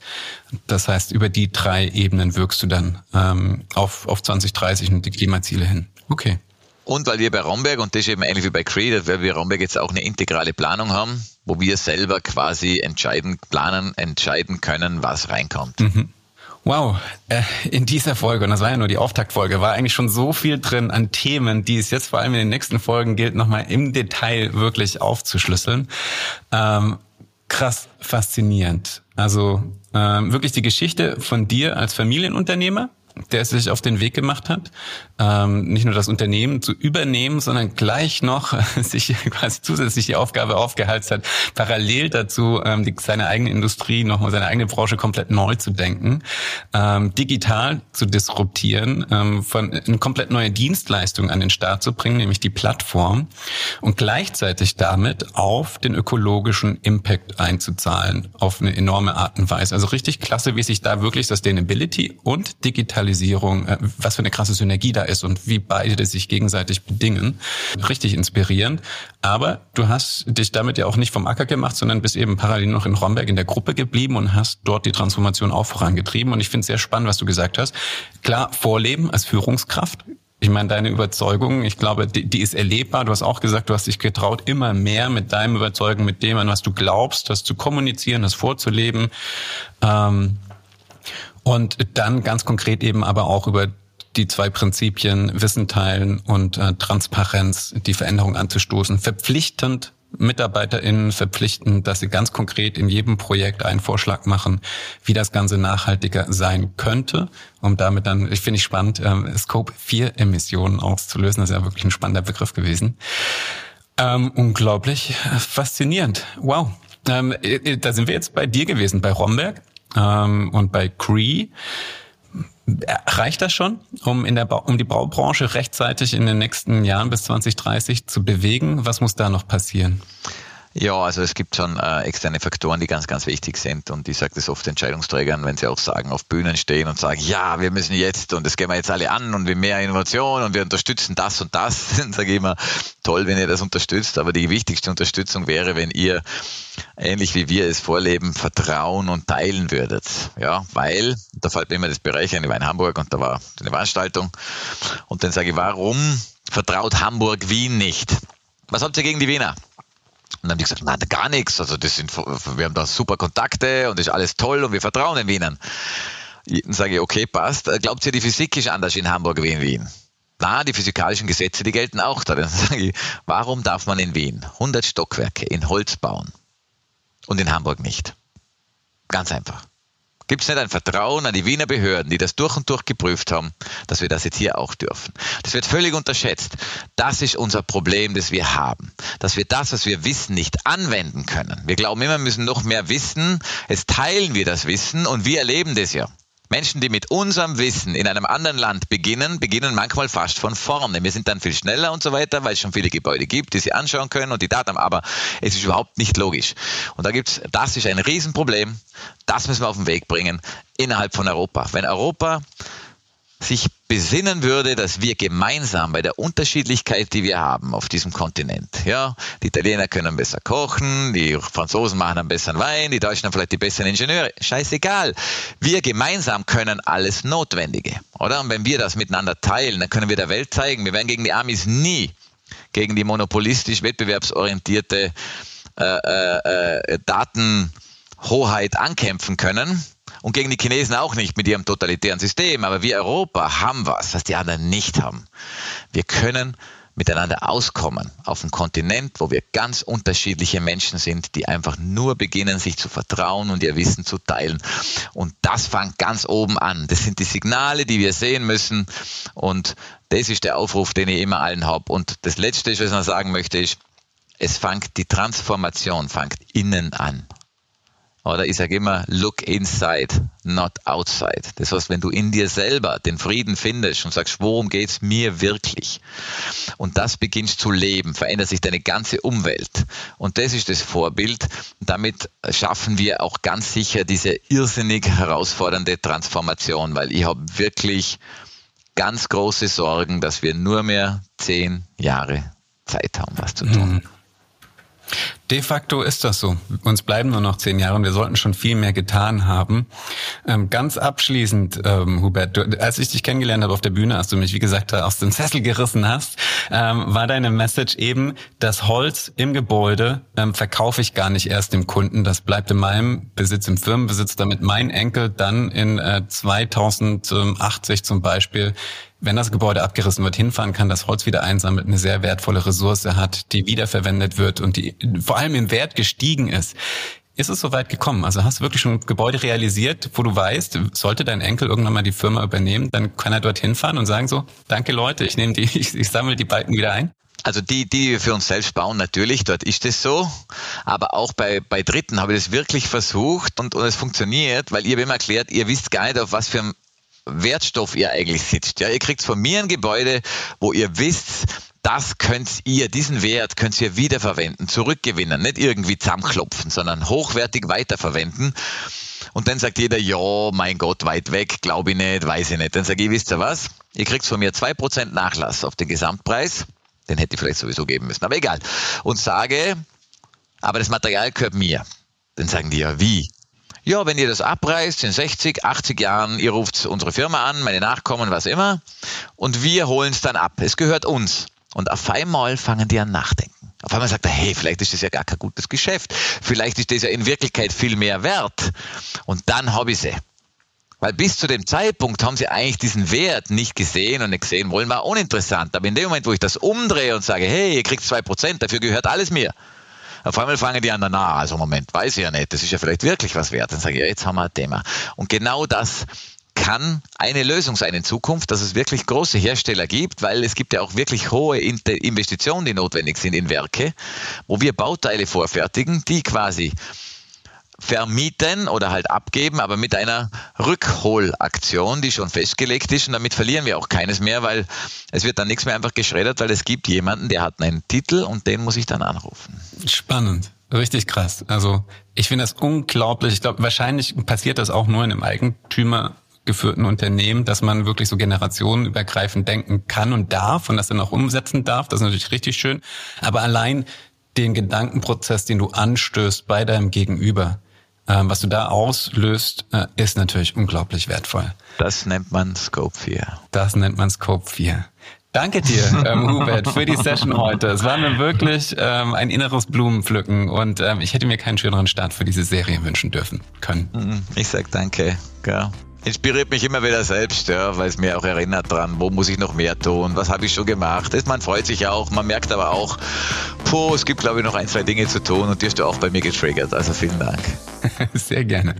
Das heißt, über die drei Ebenen wirkst du dann ähm, auf, auf 2030 und die Klimaziele hin. Okay. Und weil wir bei Romberg, und das ist eben ähnlich wie bei Creed, weil wir Romberg jetzt auch eine integrale Planung haben, wo wir selber quasi entscheiden, planen, entscheiden können, was reinkommt. Mhm. Wow, äh, in dieser Folge, und das war ja nur die Auftaktfolge, war eigentlich schon so viel drin an Themen, die es jetzt vor allem in den nächsten Folgen gilt, nochmal im Detail wirklich aufzuschlüsseln. Ähm, krass faszinierend. Also ähm, wirklich die Geschichte von dir als Familienunternehmer, der sich auf den Weg gemacht hat, ähm, nicht nur das Unternehmen zu übernehmen, sondern gleich noch *laughs* sich quasi zusätzlich die Aufgabe aufgehalten hat, parallel dazu ähm, die, seine eigene Industrie, nochmal seine eigene Branche komplett neu zu denken, ähm, digital zu disruptieren, ähm, von eine komplett neue Dienstleistung an den Start zu bringen, nämlich die Plattform und gleichzeitig damit auf den ökologischen Impact einzuzahlen, auf eine enorme Art und Weise. Also richtig klasse, wie sich da wirklich Sustainability und Digitalisierung, äh, was für eine krasse Synergie da ist und wie beide sich gegenseitig bedingen. Richtig inspirierend. Aber du hast dich damit ja auch nicht vom Acker gemacht, sondern bist eben parallel noch in Romberg in der Gruppe geblieben und hast dort die Transformation auch vorangetrieben. Und ich finde es sehr spannend, was du gesagt hast. Klar, Vorleben als Führungskraft, ich meine, deine Überzeugung, ich glaube, die, die, ist erlebbar. Du hast auch gesagt, du hast dich getraut, immer mehr mit deinem Überzeugen, mit dem, an was du glaubst, das zu kommunizieren, das vorzuleben. Ähm, und dann ganz konkret eben aber auch über die zwei Prinzipien Wissen teilen und äh, Transparenz, die Veränderung anzustoßen, verpflichtend MitarbeiterInnen verpflichten, dass sie ganz konkret in jedem Projekt einen Vorschlag machen, wie das Ganze nachhaltiger sein könnte, um damit dann, ich finde ich spannend, ähm, Scope 4 Emissionen auszulösen. Das ist ja wirklich ein spannender Begriff gewesen. Ähm, unglaublich faszinierend. Wow. Ähm, äh, da sind wir jetzt bei dir gewesen, bei Romberg ähm, und bei Cree. Reicht das schon, um, in der ba um die Baubranche rechtzeitig in den nächsten Jahren bis 2030 zu bewegen? Was muss da noch passieren? Ja, also es gibt schon äh, externe Faktoren, die ganz, ganz wichtig sind. Und ich sage das oft Entscheidungsträgern, wenn sie auch sagen, auf Bühnen stehen und sagen, ja, wir müssen jetzt und das gehen wir jetzt alle an und wir mehr Innovation und wir unterstützen das und das. *laughs* Dann sage ich immer, toll, wenn ihr das unterstützt, aber die wichtigste Unterstützung wäre, wenn ihr ähnlich wie wir es vorleben, vertrauen und teilen würdet. Ja, weil, da fällt mir immer das Bereich ein, ich war in Hamburg und da war eine Veranstaltung und dann sage ich, warum vertraut Hamburg Wien nicht? Was habt ihr gegen die Wiener? Und dann haben die gesagt, nein, gar nichts. Also das sind, wir haben da super Kontakte und das ist alles toll und wir vertrauen den Wienern. Dann sage ich, okay, passt. Glaubt ihr, die Physik ist anders in Hamburg wie in Wien? Na, die physikalischen Gesetze, die gelten auch da. Dann *laughs* sage ich, warum darf man in Wien 100 Stockwerke in Holz bauen und in Hamburg nicht? Ganz einfach. Gibt es nicht ein Vertrauen an die Wiener Behörden, die das durch und durch geprüft haben, dass wir das jetzt hier auch dürfen? Das wird völlig unterschätzt. Das ist unser Problem, das wir haben. Dass wir das, was wir wissen, nicht anwenden können. Wir glauben immer, wir müssen noch mehr wissen. Jetzt teilen wir das Wissen und wir erleben das ja. Menschen, die mit unserem Wissen in einem anderen Land beginnen, beginnen manchmal fast von vorne. Wir sind dann viel schneller und so weiter, weil es schon viele Gebäude gibt, die sie anschauen können und die Daten haben. Aber es ist überhaupt nicht logisch. Und da gibt's, das ist ein Riesenproblem. Das müssen wir auf den Weg bringen innerhalb von Europa. Wenn Europa sich besinnen würde, dass wir gemeinsam bei der Unterschiedlichkeit, die wir haben auf diesem Kontinent, ja, die Italiener können besser kochen, die Franzosen machen einen besseren Wein, die Deutschen haben vielleicht die besseren Ingenieure, scheißegal. Wir gemeinsam können alles Notwendige, oder? Und wenn wir das miteinander teilen, dann können wir der Welt zeigen, wir werden gegen die Amis nie gegen die monopolistisch wettbewerbsorientierte äh, äh, äh Datenhoheit ankämpfen können, und gegen die Chinesen auch nicht mit ihrem totalitären System. Aber wir Europa haben was, was die anderen nicht haben. Wir können miteinander auskommen auf dem Kontinent, wo wir ganz unterschiedliche Menschen sind, die einfach nur beginnen, sich zu vertrauen und ihr Wissen zu teilen. Und das fängt ganz oben an. Das sind die Signale, die wir sehen müssen. Und das ist der Aufruf, den ich immer allen habe. Und das Letzte, was ich noch sagen möchte, ist, es fängt, die Transformation fängt innen an. Oder ich sage immer, look inside, not outside. Das heißt, wenn du in dir selber den Frieden findest und sagst, worum geht's mir wirklich? Und das beginnst zu leben, verändert sich deine ganze Umwelt. Und das ist das Vorbild. Damit schaffen wir auch ganz sicher diese irrsinnig herausfordernde Transformation, weil ich habe wirklich ganz große Sorgen, dass wir nur mehr zehn Jahre Zeit haben, was zu tun. Mhm. De facto ist das so. Uns bleiben nur noch zehn Jahre und wir sollten schon viel mehr getan haben. Ähm, ganz abschließend, ähm, Hubert, du, als ich dich kennengelernt habe auf der Bühne, als du mich, wie gesagt, aus dem Sessel gerissen hast, ähm, war deine Message eben, das Holz im Gebäude ähm, verkaufe ich gar nicht erst dem Kunden. Das bleibt in meinem Besitz, im Firmenbesitz, damit mein Enkel dann in äh, 2080 zum Beispiel wenn das Gebäude abgerissen wird, hinfahren kann, das Holz wieder einsammelt, eine sehr wertvolle Ressource hat, die wiederverwendet wird und die vor allem im Wert gestiegen ist. Ist es soweit gekommen? Also hast du wirklich schon ein Gebäude realisiert, wo du weißt, sollte dein Enkel irgendwann mal die Firma übernehmen, dann kann er dorthin fahren und sagen so, danke Leute, ich nehme die, *laughs* ich, ich sammle die Balken wieder ein? Also die, die wir für uns selbst bauen, natürlich, dort ist es so. Aber auch bei, bei Dritten habe ich das wirklich versucht und, und es funktioniert, weil ihr immer erklärt, ihr wisst gar nicht, auf was für ein Wertstoff ihr eigentlich sitzt. Ja, ihr kriegt von mir ein Gebäude, wo ihr wisst, das könnt ihr, diesen Wert könnt ihr wiederverwenden, zurückgewinnen, nicht irgendwie zusammenklopfen, sondern hochwertig weiterverwenden. Und dann sagt jeder, ja, mein Gott, weit weg, glaube ich nicht, weiß ich nicht. Dann sage ich, wisst ihr was? Ihr kriegt von mir zwei Prozent Nachlass auf den Gesamtpreis. Den hätte ich vielleicht sowieso geben müssen, aber egal. Und sage, aber das Material gehört mir. Dann sagen die ja, wie? Ja, wenn ihr das abreißt in 60, 80 Jahren, ihr ruft unsere Firma an, meine Nachkommen, was immer, und wir holen es dann ab. Es gehört uns. Und auf einmal fangen die an nachdenken. Auf einmal sagt er, hey, vielleicht ist das ja gar kein gutes Geschäft. Vielleicht ist das ja in Wirklichkeit viel mehr wert. Und dann habe ich sie. Weil bis zu dem Zeitpunkt haben sie eigentlich diesen Wert nicht gesehen und nicht gesehen wollen, war uninteressant. Aber in dem Moment, wo ich das umdrehe und sage, hey, ihr kriegt zwei Prozent, dafür gehört alles mir, auf einmal fangen die an, na, also Moment, weiß ich ja nicht, das ist ja vielleicht wirklich was wert. Dann sage ich, ja, jetzt haben wir ein Thema. Und genau das kann eine Lösung sein in Zukunft, dass es wirklich große Hersteller gibt, weil es gibt ja auch wirklich hohe Investitionen, die notwendig sind in Werke, wo wir Bauteile vorfertigen, die quasi vermieten oder halt abgeben, aber mit einer Rückholaktion, die schon festgelegt ist. Und damit verlieren wir auch keines mehr, weil es wird dann nichts mehr einfach geschreddert, weil es gibt jemanden, der hat einen Titel und den muss ich dann anrufen. Spannend. Richtig krass. Also ich finde das unglaublich. Ich glaube, wahrscheinlich passiert das auch nur in einem Eigentümer geführten Unternehmen, dass man wirklich so generationenübergreifend denken kann und darf und das dann auch umsetzen darf. Das ist natürlich richtig schön. Aber allein den Gedankenprozess, den du anstößt bei deinem Gegenüber, was du da auslöst, äh, ist natürlich unglaublich wertvoll. Das nennt man Scope 4. Das nennt man Scope 4. Danke dir, *laughs* ähm, Hubert, für die Session heute. Es war mir wirklich ähm, ein inneres Blumenpflücken und ähm, ich hätte mir keinen schöneren Start für diese Serie wünschen dürfen können. Mhm, ich sag danke. Ja inspiriert mich immer wieder selbst, ja, weil es mir auch erinnert dran, wo muss ich noch mehr tun, was habe ich schon gemacht. Man freut sich auch, man merkt aber auch, puh, es gibt glaube ich noch ein, zwei Dinge zu tun und die hast du auch bei mir getriggert. Also vielen Dank. *laughs* Sehr gerne.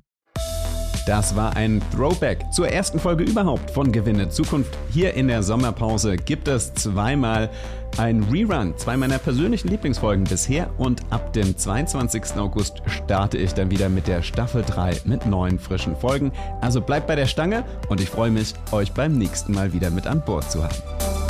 Das war ein Throwback zur ersten Folge überhaupt von Gewinne Zukunft. Hier in der Sommerpause gibt es zweimal ein Rerun, zwei meiner persönlichen Lieblingsfolgen bisher und ab dem 22. August starte ich dann wieder mit der Staffel 3 mit neuen frischen Folgen. Also bleibt bei der Stange und ich freue mich, euch beim nächsten Mal wieder mit an Bord zu haben.